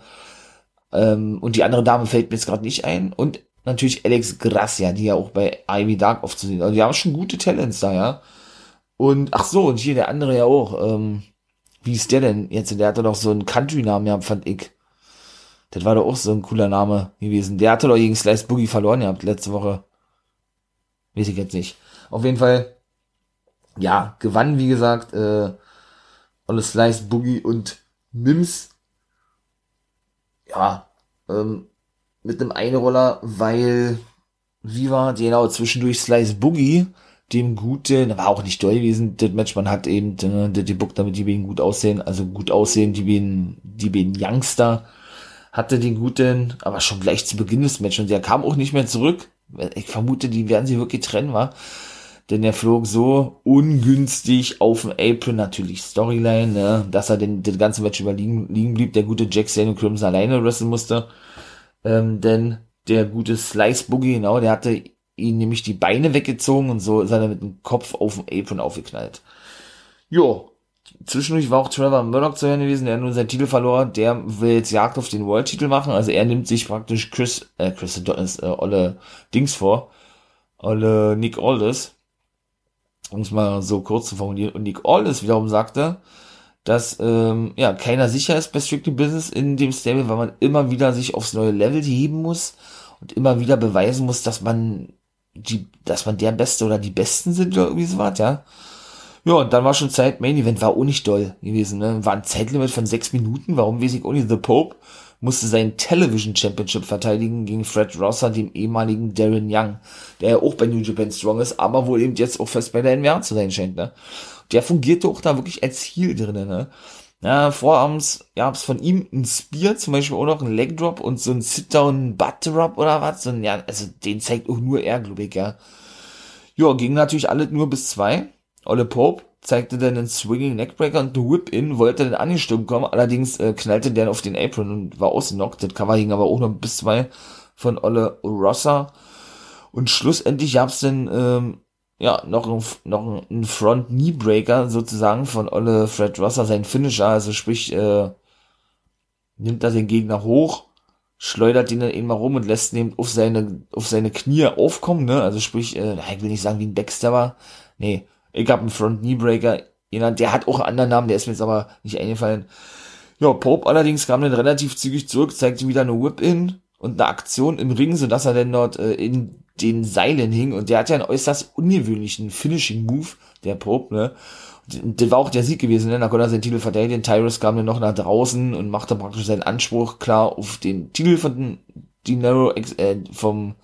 Ähm, und die andere Dame fällt mir jetzt gerade nicht ein. Und natürlich Alex Gracia, die ja auch bei Ivy Dark oft zu sehen. Also die haben schon gute Talents da, ja. Und ach so, und hier der andere ja auch. Ähm, wie ist der denn jetzt? Der hatte doch so einen Country-Namen ja, fand ich. Das war doch auch so ein cooler Name gewesen. Der hatte doch gegen Slice Boogie verloren gehabt letzte Woche. Weiß ich jetzt nicht. Auf jeden Fall, ja, gewann, wie gesagt, äh, alle Slice Boogie und Mims. Ja, ähm, mit einem Einroller, weil, wie war, genau, zwischendurch Slice Boogie, dem guten, war auch nicht doll gewesen, das Match, man hat eben äh, die Book, damit die beiden gut aussehen, also gut aussehen, die beiden, die beiden Youngster, hatte den guten, aber schon gleich zu Beginn des Matches und der kam auch nicht mehr zurück. Ich vermute, die werden sie wirklich trennen, war. Denn er flog so ungünstig auf dem Apron, natürlich Storyline, ne, dass er den, das ganze Match überliegen liegen blieb, der gute Jack Sane und Crimson alleine wresteln musste. Ähm, denn der gute Slice Boogie, genau, der hatte ihn nämlich die Beine weggezogen und so ist er mit dem Kopf auf dem Apron aufgeknallt. Jo, zwischendurch war auch Trevor Murdoch zu hören gewesen, der nun seinen Titel verlor. Der will jetzt Jagd auf den World-Titel machen. Also er nimmt sich praktisch Chris, äh, Chris Adonis, äh, Olle Dings vor. Olle Nick Aldis. Um es mal so kurz zu formulieren. Und Nick Aldis wiederum sagte, dass ähm, ja keiner sicher ist bei Strictly Business in dem Stable, weil man immer wieder sich aufs neue Level heben muss und immer wieder beweisen muss, dass man die, dass man der Beste oder die Besten sind oder irgendwie so was, ja. Ja, und dann war schon Zeit, Main Event war auch nicht doll gewesen, ne? War ein Zeitlimit von sechs Minuten, warum weiß ich auch nicht, The Pope musste sein Television Championship verteidigen gegen Fred Rosser, dem ehemaligen Darren Young, der ja auch bei New Japan Strong ist, aber wohl eben jetzt auch fest bei der NWA zu sein scheint, ne? der fungierte auch da wirklich als Heal drinnen, ne? Ja, vorabends gab's von ihm ein Spear, zum Beispiel auch noch ein Leg Drop und so ein Sit-Down Butt Drop oder was. Und ja, also den zeigt auch nur er, glaube ich, ja. Ja, ging natürlich alle nur bis zwei. Olle Pope zeigte dann einen Swinging Neckbreaker und eine Whip-In, wollte dann angestimmt kommen, allerdings äh, knallte der auf den Apron und war ausgenockt. Das Cover hing aber auch noch bis zwei von Olle Rossa. Und schlussendlich gab's dann ähm, ja noch ein, noch ein Front Knee Breaker sozusagen von Olle Fred Rosser, sein Finisher, also sprich äh, nimmt er den Gegner hoch, schleudert ihn dann eben mal rum und lässt ihn eben auf seine auf seine Knie aufkommen, ne? Also sprich, äh, ich will nicht sagen wie ein Backstabber, nee, ich hab einen Front Knee Breaker, der hat auch einen anderen Namen, der ist mir jetzt aber nicht eingefallen. Ja, Pope allerdings kam dann relativ zügig zurück, zeigte wieder eine Whip-In und eine Aktion im Ring, so dass er dann dort äh, in den Seilen hing und der hat ja einen äußerst ungewöhnlichen Finishing-Move, der Pope, ne? Das war auch der Sieg gewesen, ne? Da konnte er seinen Titel verteidigen. Tyrus kam dann noch nach draußen und machte praktisch seinen Anspruch klar auf den Titel von Dinero, äh, vom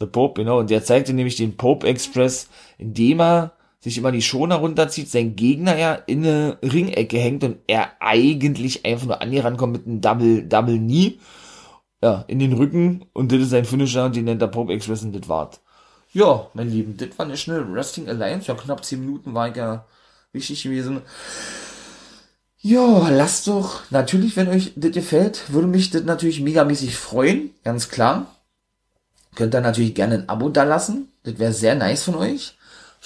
The Pope, genau. Und der zeigte nämlich den Pope Express, indem er sich immer die Schoner runterzieht, sein Gegner ja in eine Ringecke hängt und er eigentlich einfach nur an ihr rankommt mit einem Double, Double Knee, ja, in den Rücken und das ist sein Finisher, den nennt er Pope Express und das war's. Ja, mein Lieben, das war eine schnelle Wrestling Alliance, ja, knapp 10 Minuten war ich ja wichtig gewesen. Ja, lasst doch, natürlich, wenn euch das gefällt, würde mich das natürlich megamäßig freuen, ganz klar. Könnt ihr natürlich gerne ein Abo da lassen, das wäre sehr nice von euch.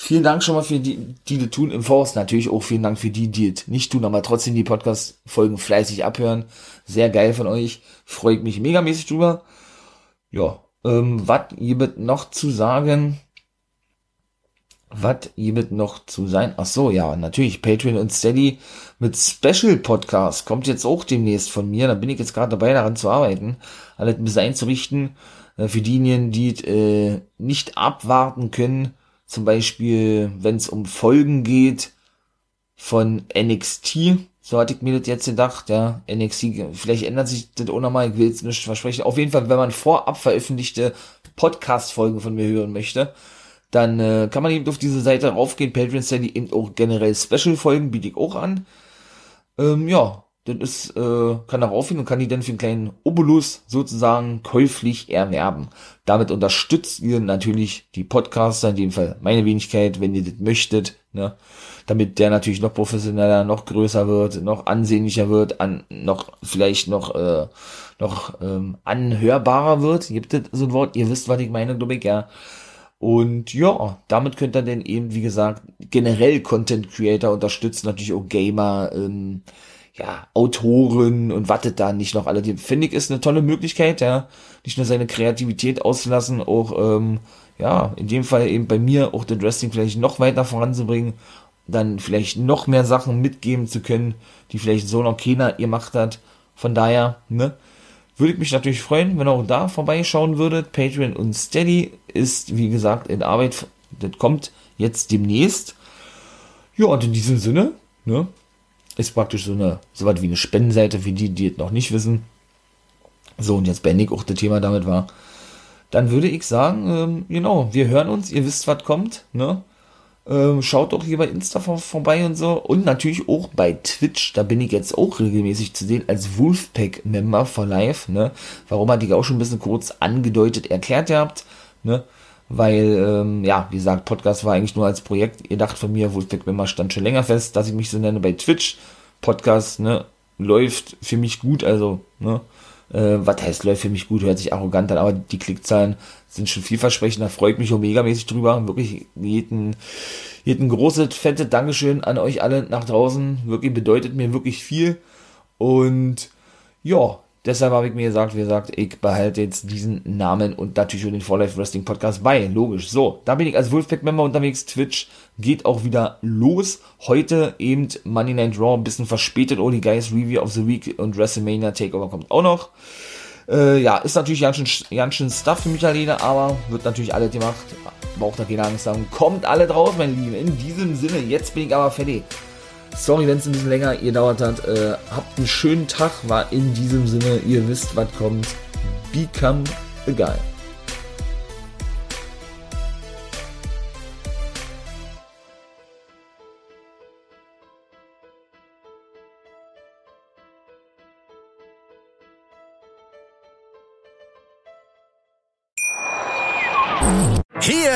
Vielen Dank schon mal für die, die das tun im Forst. Natürlich auch vielen Dank für die, die das nicht tun, aber trotzdem die Podcast-Folgen fleißig abhören. Sehr geil von euch. Freut mich megamäßig drüber. Ja, ähm, was gibt noch zu sagen? Was gibt noch zu sein? Ach so, ja, natürlich Patreon und Steady mit Special Podcast kommt jetzt auch demnächst von mir. Da bin ich jetzt gerade dabei, daran zu arbeiten, alles ein bisschen einzurichten. Äh, für diejenigen, die äh, nicht abwarten können, zum Beispiel, wenn es um Folgen geht von NXT, so hatte ich mir das jetzt gedacht, ja, NXT, vielleicht ändert sich das auch nochmal, ich will jetzt nicht versprechen. Auf jeden Fall, wenn man vorab veröffentlichte Podcast-Folgen von mir hören möchte, dann äh, kann man eben auf diese Seite raufgehen, Patreon Steady, eben auch generell Special-Folgen biete ich auch an. Ähm, ja, das ist, äh, kann darauf hin und kann die dann für einen kleinen Obolus sozusagen käuflich erwerben. Damit unterstützt ihr natürlich die Podcaster, in dem Fall meine Wenigkeit, wenn ihr das möchtet, ne? damit der natürlich noch professioneller, noch größer wird, noch ansehnlicher wird, an, noch vielleicht noch äh, noch ähm, anhörbarer wird. Gibt es so ein Wort? Ihr wisst, was ich meine, glaube ich, ja. Und ja, damit könnt ihr dann eben, wie gesagt, generell Content Creator unterstützen, natürlich auch Gamer, ähm, ja, Autoren und wartet da nicht noch alle. Finde ich ist eine tolle Möglichkeit, ja, nicht nur seine Kreativität auszulassen, auch, ähm, ja, in dem Fall eben bei mir auch den Wrestling vielleicht noch weiter voranzubringen, dann vielleicht noch mehr Sachen mitgeben zu können, die vielleicht so noch keiner gemacht hat. Von daher, ne, würde ich mich natürlich freuen, wenn ihr auch da vorbeischauen würdet. Patreon und Steady ist, wie gesagt, in Arbeit. Das kommt jetzt demnächst. Ja, und in diesem Sinne, ne, ist praktisch so eine, so was wie eine Spendenseite für die, die es noch nicht wissen. So, und jetzt beendig auch das Thema damit war. Dann würde ich sagen, ähm, genau, wir hören uns, ihr wisst, was kommt, ne? Ähm, schaut doch hier bei Insta vor, vorbei und so. Und natürlich auch bei Twitch, da bin ich jetzt auch regelmäßig zu sehen als Wolfpack-Member for Life, ne? Warum hatte ich auch schon ein bisschen kurz angedeutet, erklärt habt, ne? Weil, ähm, ja, wie gesagt, Podcast war eigentlich nur als Projekt. Ihr dacht von mir, Wolfpack Member stand schon länger fest, dass ich mich so nenne bei Twitch. Podcast, ne, läuft für mich gut, also, ne, äh, was heißt läuft für mich gut, hört sich arrogant an, aber die Klickzahlen sind schon vielversprechend, da freut mich auch megamäßig drüber, wirklich jeden, jeden große, fette Dankeschön an euch alle nach draußen, wirklich bedeutet mir wirklich viel und ja, Deshalb habe ich mir gesagt, wie gesagt, ich behalte jetzt diesen Namen und natürlich auch den For Life Wrestling Podcast bei. Logisch. So, da bin ich als Wolfpack-Member unterwegs. Twitch geht auch wieder los. Heute eben Money Night Raw, ein bisschen verspätet. Oh, die Guys Review of the Week und WrestleMania Takeover kommt auch noch. Äh, ja, ist natürlich ganz schön, ganz schön Stuff für mich alleine, aber wird natürlich alle gemacht. Braucht da keine Angst haben. Kommt alle drauf, mein Lieben. In diesem Sinne, jetzt bin ich aber fertig. Sorry, wenn es ein bisschen länger gedauert hat. Äh, habt einen schönen Tag. War in diesem Sinne, ihr wisst, was kommt. Become a guy.